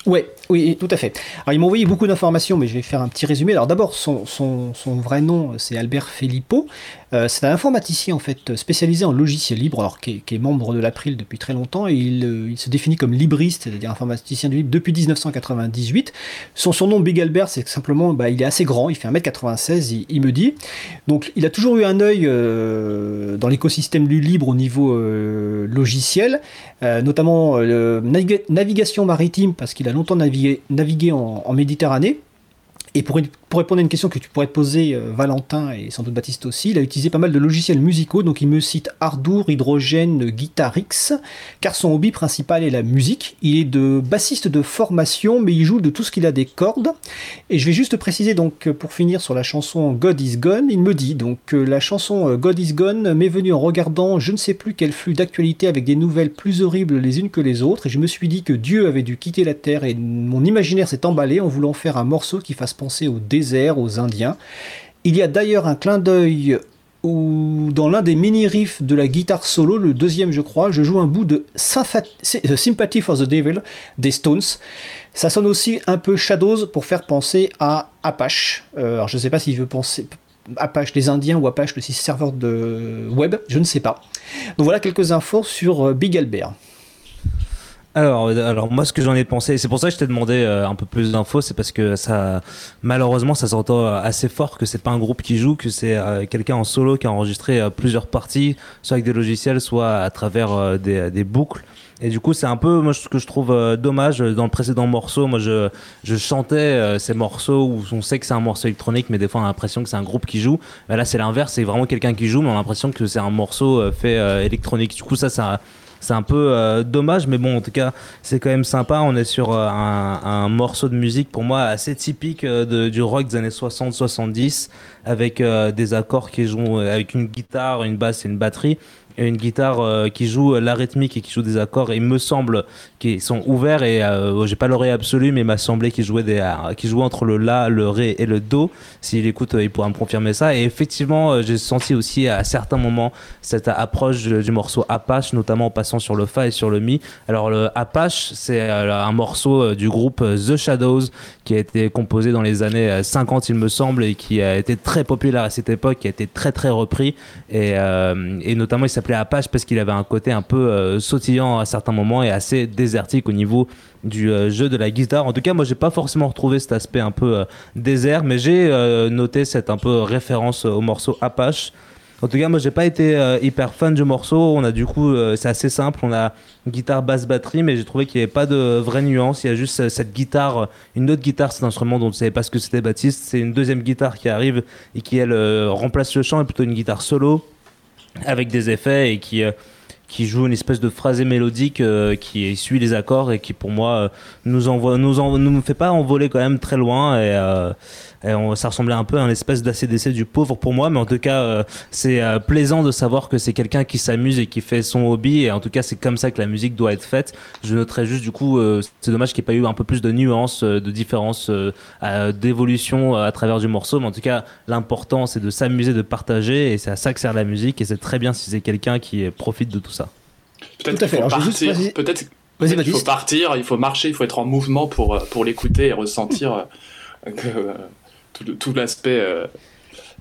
Speaker 1: Ouais, oui, tout à fait. Alors, ils m'ont envoyé beaucoup d'informations, mais je vais faire un petit résumé. Alors, d'abord, son, son, son vrai nom, c'est Albert Filippo. Euh, c'est un informaticien, en fait, spécialisé en logiciel libre, alors qui est, membre de l'April depuis très longtemps, et il, euh, se définit comme libriste, c'est-à-dire informaticien du libre, depuis 1998. Son surnom, Big Albert, c'est simplement, bah, il est assez grand, il fait 1m96, il, me dit. Donc, il a toujours eu un œil euh, dans l'écosystème du libre au niveau logiciel, notamment navigation maritime, parce qu'il a longtemps navigué, en, en Méditerranée. Et pour, pour répondre à une question que tu pourrais te poser, euh, Valentin et sans doute Baptiste aussi, il a utilisé pas mal de logiciels musicaux, donc il me cite Ardour, Hydrogène, Guitarix, car son hobby principal est la musique. Il est de bassiste de formation, mais il joue de tout ce qu'il a des cordes. Et je vais juste préciser donc euh, pour finir sur la chanson God is Gone, il me dit donc que la chanson euh, God is Gone m'est venue en regardant je ne sais plus quel flux d'actualité avec des nouvelles plus horribles les unes que les autres, et je me suis dit que Dieu avait dû quitter la terre et mon imaginaire s'est emballé en voulant faire un morceau qui fasse penser au aux Indiens. Il y a d'ailleurs un clin d'œil où dans l'un des mini-riffs de la guitare solo, le deuxième je crois, je joue un bout de euh, Sympathy for the Devil des Stones. Ça sonne aussi un peu Shadows pour faire penser à Apache. Euh, alors je ne sais pas s'il veut penser Apache les Indiens ou Apache le serveur de web, je ne sais pas. Donc voilà quelques infos sur euh, Big Albert.
Speaker 3: Alors, euh, alors moi, ce que j'en ai pensé, c'est pour ça que je t'ai demandé euh, un peu plus d'infos, c'est parce que ça, malheureusement, ça s'entend euh, assez fort que c'est pas un groupe qui joue, que c'est quelqu'un en solo qui a enregistré plusieurs parties, soit avec des logiciels, soit à travers des, boucles. Et du coup, c'est un peu moi ce que je trouve dommage dans le précédent morceau. Moi, je, je chantais ces morceaux où on sait que c'est un morceau électronique, mais des fois on a l'impression que c'est un groupe qui joue. Mais là, c'est l'inverse, c'est vraiment quelqu'un qui joue, mais on a l'impression que c'est un morceau fait électronique. Du coup, ça, ça c'est un peu euh, dommage, mais bon, en tout cas, c'est quand même sympa. On est sur euh, un, un morceau de musique pour moi assez typique euh, du rock des années 60-70, avec euh, des accords qui jouent euh, avec une guitare, une basse et une batterie. Une guitare euh, qui joue la rythmique et qui joue des accords. Et il me semble qu'ils sont ouverts et euh, j'ai pas l'oreille absolue, mais il m'a semblé qu'ils jouaient des, euh, jouaient entre le la, le ré et le do. S'il écoute, euh, il pourra me confirmer ça. Et effectivement, euh, j'ai senti aussi à certains moments cette approche du, morceau Apache, notamment en passant sur le fa et sur le mi. Alors le Apache, c'est euh, un morceau euh, du groupe euh, The Shadows qui a été composé dans les années euh, 50, il me semble, et qui a été très populaire à cette époque, qui a été très très repris. Et, euh, et notamment, il s'appelait Apache parce qu'il avait un côté un peu euh, sautillant à certains moments et assez désertique au niveau du euh, jeu de la guitare. En tout cas, moi, j'ai pas forcément retrouvé cet aspect un peu euh, désert, mais j'ai noté cette un peu référence au morceau Apache. En tout cas, moi, j'ai pas été hyper fan du morceau. On a du coup, c'est assez simple. On a guitare, basse, batterie, mais j'ai trouvé qu'il n'y avait pas de vraie nuance. Il y a juste cette guitare, une autre guitare, cet instrument dont je savais pas ce que c'était Baptiste. C'est une deuxième guitare qui arrive et qui, elle, remplace le chant et plutôt une guitare solo avec des effets et qui, euh, qui joue une espèce de phrasé mélodique euh, qui suit les accords et qui pour moi euh, nous envoie nous en, nous fait pas envoler quand même très loin et, euh, et on- ça ressemblait un peu à un espèce d'ACDC du pauvre pour moi mais en tout cas euh, c'est euh, plaisant de savoir que c'est quelqu'un qui s'amuse et qui fait son hobby et en tout cas c'est comme ça que la musique doit être faite. Je noterais juste du coup euh, c'est dommage qu'il n'y ait pas eu un peu plus de nuances euh, de différences euh, euh, d'évolution euh, à travers du morceau mais en tout cas l'important c'est de s'amuser de partager et c'est à ça que sert la musique et c'est très bien si c'est quelqu'un qui profite de tout ça.
Speaker 4: Peut-être qu'il faut
Speaker 1: Alors,
Speaker 4: partir. Peut-être qu'il faut partir, il faut marcher, il faut être en mouvement pour, pour l'écouter et ressentir que, euh, tout, tout l'aspect. euh,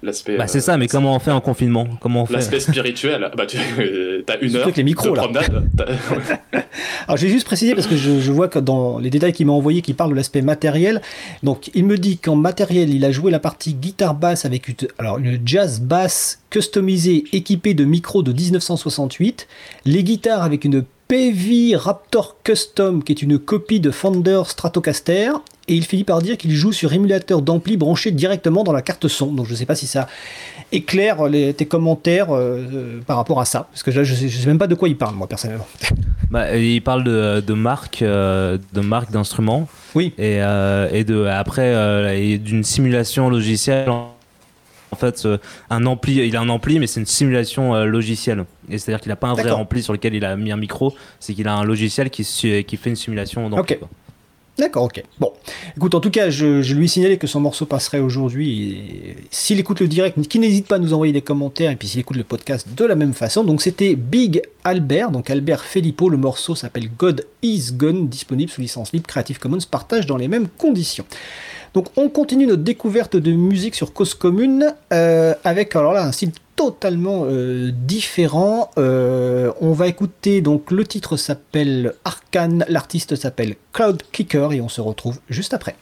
Speaker 4: l'aspect
Speaker 3: Bah, c'est
Speaker 4: euh,
Speaker 3: ça, mais comment on fait en confinement? Comment on fait?
Speaker 4: L'aspect spirituel, bah, tu as une heure
Speaker 1: avec les micros,
Speaker 4: de
Speaker 1: là.
Speaker 4: promenade.
Speaker 1: Alors, je vais juste préciser parce que je, je vois que dans les détails qu'il m'a envoyé, qui parlent de l'aspect matériel. Donc, il me dit qu'en matériel, il a joué la partie guitare basse avec une, alors, une jazz basse customisée équipée de micros de 1968, les guitares avec une PV Raptor Custom qui est une copie de Fender Stratocaster. Et il finit par dire qu'il joue sur émulateur d'ampli branché directement dans la carte son. Donc je ne sais pas si ça éclaire les- tes commentaires euh, euh, par rapport à ça. Parce que là, je ne sais, même pas de quoi il parle, moi, personnellement.
Speaker 3: Bah, il parle de, de marques, euh, de marques d'instruments.
Speaker 1: Oui.
Speaker 3: Et, euh, et de après euh, d'une simulation logicielle. En fait, euh, un ampli, il a un ampli, mais c'est une simulation euh, logicielle. Et c'est-à-dire qu'il n'a pas un vrai ampli sur lequel il a mis un micro, c'est qu'il a un logiciel qui, fait une simulation d'ampli.
Speaker 1: Ok.
Speaker 3: quoi.
Speaker 1: D'accord, ok. Bon, écoute, en tout cas, je, je lui ai signalé que son morceau passerait aujourd'hui. S'il écoute le direct, qu'il n'hésite pas à nous envoyer des commentaires, et puis s'il écoute le podcast de la même façon. Donc c'était Big Albert, donc Albert Filippo. Le morceau s'appelle God Is Gone, disponible sous licence libre Creative Commons, partage dans les mêmes conditions. Donc on continue notre découverte de musique sur Cause Commune euh, avec alors là un style totalement euh, différent. Euh, on va écouter donc le titre s'appelle Arcane, l'artiste s'appelle Cloud Kicker et on se retrouve juste après.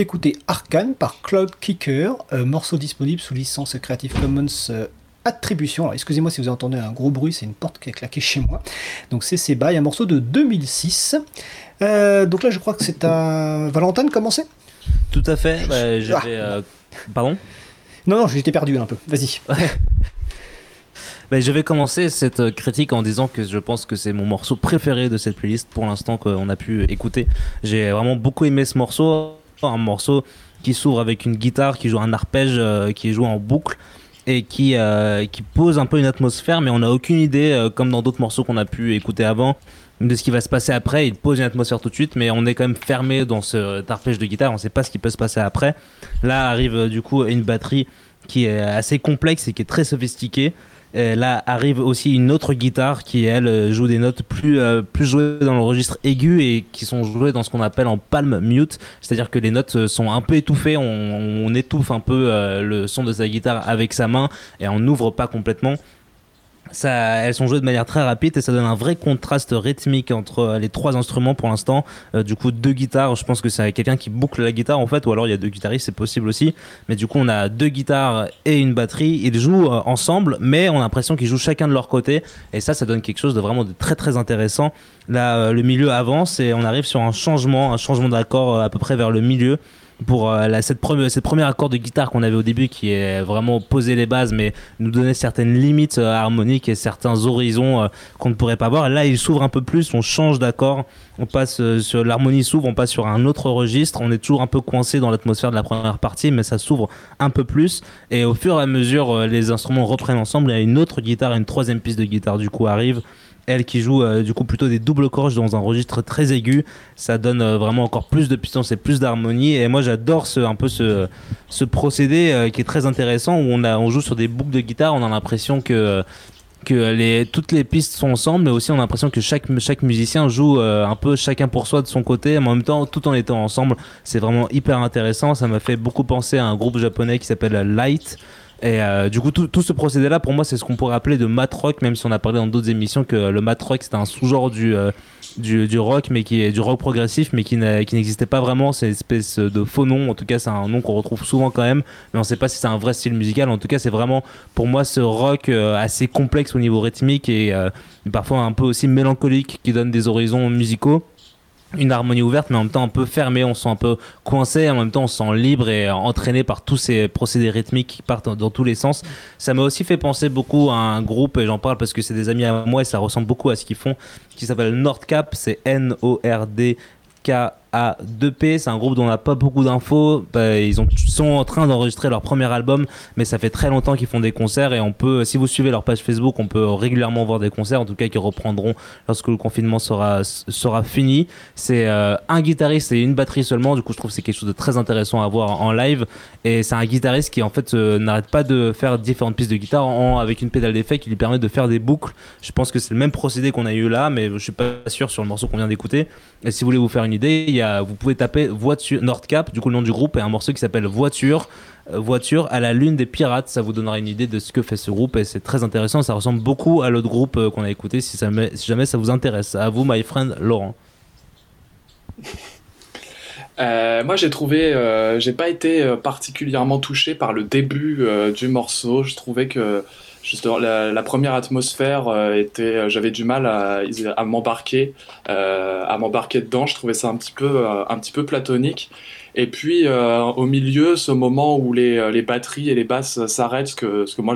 Speaker 1: D'écouter Arcane par Cloud Kicker, euh, morceau disponible sous licence Creative Commons euh, Attribution. Alors excusez-moi si vous entendez un gros bruit, c'est une porte qui a claqué chez moi. Donc c'est Seba, un morceau de 2006. Euh, donc là je crois que c'est à Valentin de commencer
Speaker 3: Tout à fait. Bah, j'avais, euh, Pardon?
Speaker 1: Non, non, j'étais perdu un peu. Vas-y.
Speaker 3: Ben, je vais commencer cette critique en disant que je pense que c'est mon morceau préféré de cette playlist pour l'instant qu'on a pu écouter. J'ai vraiment beaucoup aimé ce morceau. Un morceau qui s'ouvre avec une guitare qui joue un arpège euh, qui est joué en boucle et qui, euh, qui pose un peu une atmosphère, mais on n'a aucune idée, euh, comme dans d'autres morceaux qu'on a pu écouter avant, de ce qui va se passer après. Il pose une atmosphère tout de suite, mais on est quand même fermé dans ce arpège de guitare, on ne sait pas ce qui peut se passer après. Là arrive du coup une batterie qui est assez complexe et qui est très sophistiquée. Et là arrive aussi une autre guitare qui elle euh, joue des notes plus euh, plus jouées dans le registre aigu et qui sont jouées dans ce qu'on appelle en palm mute, c'est-à-dire que les notes euh, sont un peu étouffées, on, étouffe un peu euh, le son de sa guitare avec sa main et on n'ouvre pas complètement. Ça, elles sont jouées de manière très rapide et ça donne un vrai contraste rythmique entre euh, les trois instruments pour l'instant. Euh, du coup, deux guitares, je pense que c'est quelqu'un qui boucle la guitare en fait, ou alors il y a deux guitaristes, c'est possible aussi. Mais du coup, on a deux guitares et une batterie. Ils jouent euh, ensemble, mais on a l'impression qu'ils jouent chacun de leur côté. Et ça, ça donne quelque chose de vraiment de très très intéressant. Là, euh, le milieu avance et on arrive sur un changement, un changement d'accord à peu près vers le milieu pour euh, la, cette, première, accord de guitare qu'on avait au début qui est vraiment poser les bases mais nous donner certaines limites euh, harmoniques et certains horizons euh, qu'on ne pourrait pas voir. Là, il s'ouvre un peu plus, on change d'accord, on passe euh, sur l'harmonie s'ouvre, on passe sur un autre registre. On est toujours un peu coincé dans l'atmosphère de la première partie, mais ça s'ouvre un peu plus. Et au fur et à mesure, les instruments reprennent ensemble. Il y a une autre guitare, une troisième piste de guitare du coup arrive elle qui joue euh, du coup plutôt des doubles corches dans un registre très aigu ça donne euh, vraiment encore plus de puissance et plus d'harmonie et moi j'adore ce un peu ce procédé euh, qui est très intéressant où on joue sur des boucles de guitare on a l'impression que toutes les pistes sont ensemble, mais aussi on a l'impression que chaque, musicien joue un peu chacun pour soi de son côté, mais en même temps tout en étant ensemble. C'est vraiment hyper intéressant. Ça m'a fait beaucoup penser à un groupe japonais qui s'appelle Light. Et euh, du coup, tout, tout ce procédé-là, pour moi, c'est ce qu'on pourrait appeler de mat rock, même si on a parlé dans d'autres émissions que le mat rock c'était un sous-genre du, euh, du, du rock, mais qui est du rock progressif, mais qui n'existait pas vraiment. C'est une espèce de faux nom. En tout cas, c'est un nom qu'on retrouve souvent quand même, mais on sait pas si c'est un vrai style musical. En tout cas, c'est vraiment pour moi ce rock euh, assez complexe au niveau rythmique et euh, parfois un peu aussi mélancolique qui donne des horizons musicaux une harmonie ouverte mais en même temps un peu fermée. On se sent un peu coincé en même temps on se sent libre et entraîné par tous ces procédés rythmiques qui partent dans, tous les sens. Ça m'a aussi fait penser beaucoup à un groupe et j'en parle parce que c'est des amis à moi et ça ressemble beaucoup à ce qu'ils font qui s'appelle Nordcap c'est N-O-R-D K-A-2-P, c'est un groupe dont on n'a pas beaucoup d'infos. Bah, ils ont, sont en train d'enregistrer leur premier album, mais ça fait très longtemps qu'ils font des concerts et on peut, si vous suivez leur page Facebook, on peut régulièrement voir des concerts, en tout cas qui reprendront lorsque le confinement sera, fini. C'est euh, un guitariste et une batterie seulement, du coup je trouve que c'est quelque chose de très intéressant à voir en live. Et c'est un guitariste qui en fait euh, n'arrête pas de faire différentes pistes de guitare avec une pédale d'effet qui lui permet de faire des boucles. Je pense que c'est le même procédé qu'on a eu là, mais je suis pas sûr sur le morceau qu'on vient d'écouter. Et si vous voulez vous faire une idée, il y a, vous pouvez taper voiture Nordcap, du coup le nom du groupe, et un morceau qui s'appelle Voiture. euh, Voiture à la lune des pirates, ça vous donnera une idée de ce que fait ce groupe et c'est très intéressant. Ça ressemble beaucoup à l'autre groupe euh, qu'on a écouté. Si, jamais ça vous intéresse, à vous, my friend Laurent.
Speaker 4: Euh, moi, j'ai trouvé, euh, j'ai pas été particulièrement touché par le début du morceau. Je trouvais que justement la, première atmosphère euh, était, euh, j'avais du mal à, m'embarquer, euh, à m'embarquer dedans. Je trouvais ça un petit peu, un petit peu platonique. Et puis au milieu, ce moment où les, les batteries et les basses s'arrêtent, ce que, ce que moi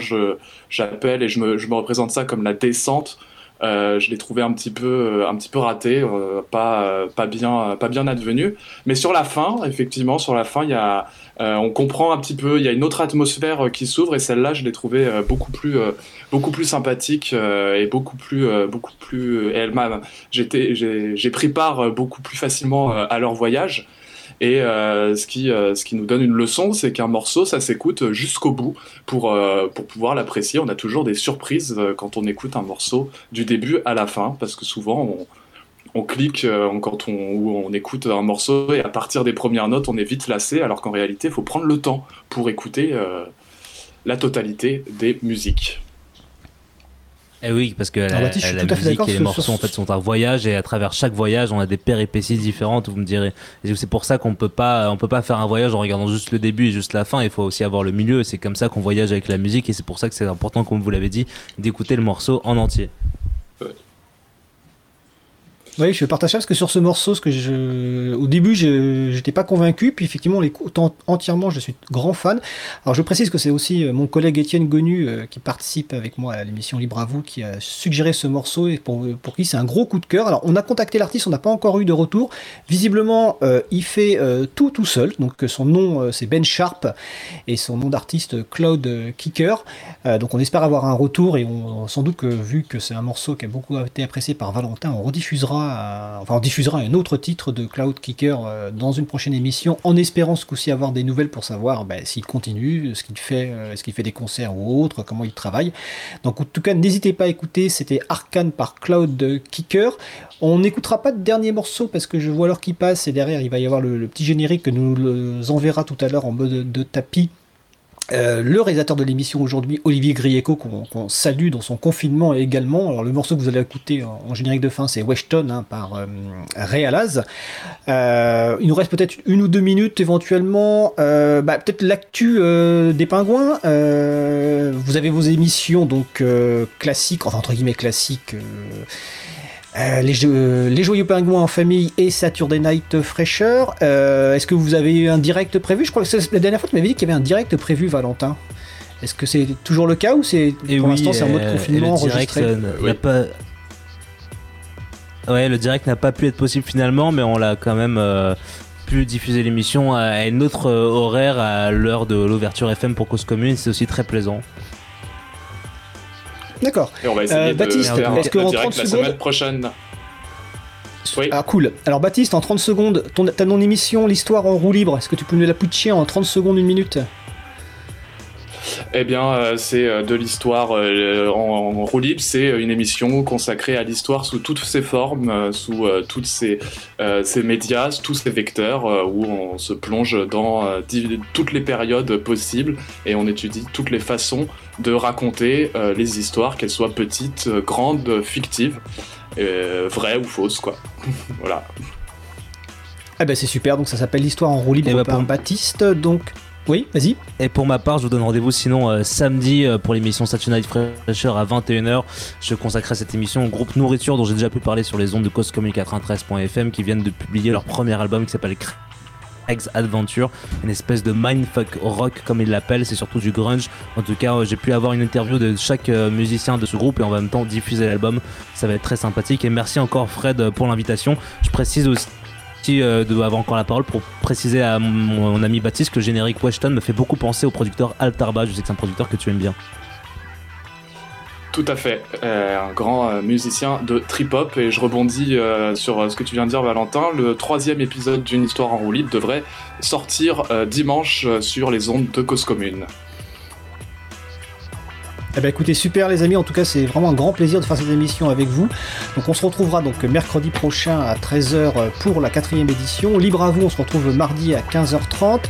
Speaker 4: j'appelle et je me, je me représente ça comme la descente. Je l'ai trouvé un petit peu, un petit peu raté, pas, pas bien, pas bien advenu. Mais sur la fin, effectivement, sur la fin, il y a, on comprend un petit peu, il y a une autre atmosphère euh, qui s'ouvre et celle-là, je l'ai trouvée euh, beaucoup plus, euh, beaucoup plus sympathique euh, et beaucoup plus, euh, beaucoup plus. elle m'a, j'ai, pris part euh, beaucoup plus facilement euh, à leur voyage. Et euh, ce, qui, euh, ce qui nous donne une leçon, c'est qu'un morceau, ça s'écoute jusqu'au bout pour, euh, pour pouvoir l'apprécier. On a toujours des surprises euh, quand on écoute un morceau du début à la fin, parce que souvent on, on clique euh, quand on, ou on écoute un morceau et à partir des premières notes, on est vite lassé, alors qu'en réalité, il faut prendre le temps pour écouter euh, la totalité des musiques.
Speaker 3: Eh oui, parce que la,
Speaker 1: à fait
Speaker 3: musique et les morceaux
Speaker 1: sur-
Speaker 3: en fait sont un voyage et à travers chaque voyage on a des péripéties différentes. Vous me direz. Et c'est pour ça qu'on peut pas, on peut pas faire un voyage en regardant juste le début et juste la fin. Il faut aussi avoir le milieu. et C'est comme ça qu'on voyage avec la musique et c'est pour ça que c'est important, comme vous l'avez dit, d'écouter le morceau en entier.
Speaker 1: Oui, je partage ça parce que sur ce morceau, ce que je, au début, je j'étais pas convaincu, puis effectivement, l'écoutant entièrement, je suis grand fan. Alors, je précise que c'est aussi euh, mon collègue Étienne Gonu euh, qui participe avec moi à l'émission Libre à vous, qui a suggéré ce morceau et pour, pour qui c'est un gros coup de cœur. Alors, on a contacté l'artiste, on n'a pas encore eu de retour. Visiblement, euh, il fait euh, tout tout seul, donc euh, son nom euh, c'est Ben Sharp et son nom d'artiste Cloud euh, Kicker. Euh, donc, on espère avoir un retour et on, sans doute que vu que c'est un morceau qui a beaucoup été apprécié par Valentin, on rediffusera, euh, enfin on diffusera un autre titre de Cloud Kicker euh, dans une prochaine émission, en espérant ce coup-ci avoir des nouvelles pour savoir ben, s'il continue, ce qu'il fait, euh, est-ce qu'il fait des concerts ou autre, comment il travaille. Donc en tout cas, n'hésitez pas à écouter, c'était Arcane par Cloud Kicker. On n'écoutera pas de dernier morceau parce que je vois l'heure qui passe et derrière il va y avoir le, petit générique que nous enverra tout à l'heure en mode de tapis euh, le réalisateur de l'émission aujourd'hui, Olivier Grieco, qu'on salue dans son confinement également. Alors le morceau que vous allez écouter en, générique de fin, c'est Weshton hein, par euh, Ray Alaz. Euh, il nous reste peut-être une ou deux minutes éventuellement. Euh, bah, peut-être l'actu euh, des pingouins. Vous avez vos émissions donc classiques, enfin entre guillemets classiques. Euh, euh, les, jeux- les Joyeux Pingouins en famille et Saturday Night Fraîcheur. Euh, Est-ce que vous avez eu un direct prévu? Je crois que c'est- la dernière fois, tu m'avais dit qu'il y avait un direct prévu, Valentin. Est-ce que c'est toujours le cas ou c'est
Speaker 3: Et
Speaker 1: pour
Speaker 3: oui,
Speaker 1: l'instant c'est en mode confinement
Speaker 3: et le direct
Speaker 1: enregistré?
Speaker 3: euh, n'a
Speaker 4: Oui.
Speaker 3: pas. Ouais, le direct n'a pas pu être possible finalement, mais on l'a quand même euh, pu diffuser l'émission à une autre euh, horaire à l'heure de l'ouverture FM pour Cause Commune. C'est aussi très plaisant.
Speaker 1: D'accord.
Speaker 4: Et on va essayer
Speaker 1: Euh,
Speaker 4: de
Speaker 1: Baptiste,
Speaker 4: faire
Speaker 1: est-ce que en
Speaker 4: direct
Speaker 1: 30
Speaker 4: la semaine prochaine. Oui.
Speaker 1: Ah cool. Alors Baptiste, en 30 secondes, ton, ta non-émission, l'histoire en roue libre, est-ce que tu peux nous la pitcher en 30 secondes, une minute?
Speaker 4: Eh bien, euh, c'est euh, de l'histoire euh, en, en roue libre. C'est une émission consacrée à l'histoire sous toutes ses formes, euh, sous euh, toutes ses, euh, ses médias, sous tous ses vecteurs, euh, où on se plonge dans euh, toutes les périodes possibles et on étudie toutes les façons de raconter euh, les histoires, qu'elles soient petites, grandes, fictives, euh, vraies ou fausses, quoi. voilà.
Speaker 1: Ah ben c'est super, donc ça s'appelle l'histoire en roue libre
Speaker 3: Eh
Speaker 1: par
Speaker 3: pour-
Speaker 1: Baptiste, donc... Oui, vas-y.
Speaker 3: Et pour ma part, je vous donne rendez-vous sinon euh, samedi euh, pour l'émission Saturday Night Fraîcheur à 21h. Je consacrerai cette émission au groupe Nourriture dont j'ai déjà pu parler sur les ondes de Cause Commune 93.fm qui viennent de publier leur premier album qui s'appelle Craig's Adventure, une espèce de mindfuck rock comme ils l'appellent, c'est surtout du grunge. En tout cas, euh, j'ai pu avoir une interview de chaque musicien de ce groupe et en même temps diffuser l'album. Ça va être très sympathique et merci encore Fred pour l'invitation. Je précise aussi euh, de avoir encore la parole pour préciser à mon, ami Baptiste que générique Weshton me fait beaucoup penser au producteur Altarba. Je sais que c'est un producteur que tu aimes bien.
Speaker 4: Tout à fait, Euh, un grand euh, musicien de trip-hop et je rebondis sur ce que tu viens de dire Valentin. Le troisième épisode d'une histoire en roue devrait sortir dimanche sur les ondes de Cause Commune.
Speaker 1: Eh ben écoutez, super les amis, en tout cas c'est vraiment un grand plaisir de faire cette émission avec vous. Donc on se retrouvera donc mercredi prochain à 13h pour la quatrième édition. Libre à vous, on se retrouve mardi à 15h30.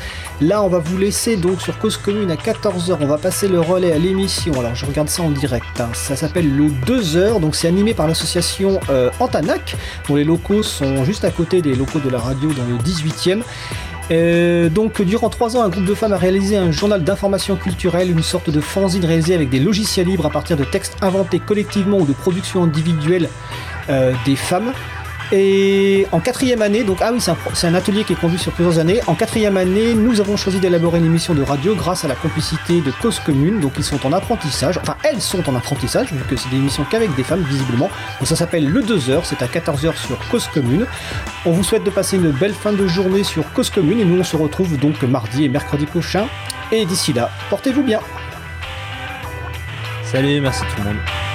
Speaker 1: Là on va vous laisser donc sur Cause Commune à 14h, on va passer le relais à l'émission. Alors je regarde ça en direct, hein. ça s'appelle le 2h, donc c'est animé par l'association euh, Antanac, dont les locaux sont juste à côté des locaux de la radio dans le 18e. Euh, donc, durant trois ans, un groupe de femmes a réalisé un journal d'information culturelle, une sorte de fanzine réalisé avec des logiciels libres à partir de textes inventés collectivement ou de productions individuelles euh, des femmes. Et en quatrième année, donc ah oui, c'est un, un atelier qui est conduit sur plusieurs années. En quatrième année, nous avons choisi d'élaborer une émission de radio grâce à la complicité de Cause Commune. Donc ils sont en apprentissage, enfin elles sont en apprentissage vu que c'est des émissions qu'avec des femmes visiblement. Donc ça s'appelle le 2h, c'est à 14h sur Cause Commune. On vous souhaite de passer une belle fin de journée sur Cause Commune et nous on se retrouve donc mardi et mercredi prochain. Et d'ici là, portez-vous bien.
Speaker 3: Salut, merci tout le monde.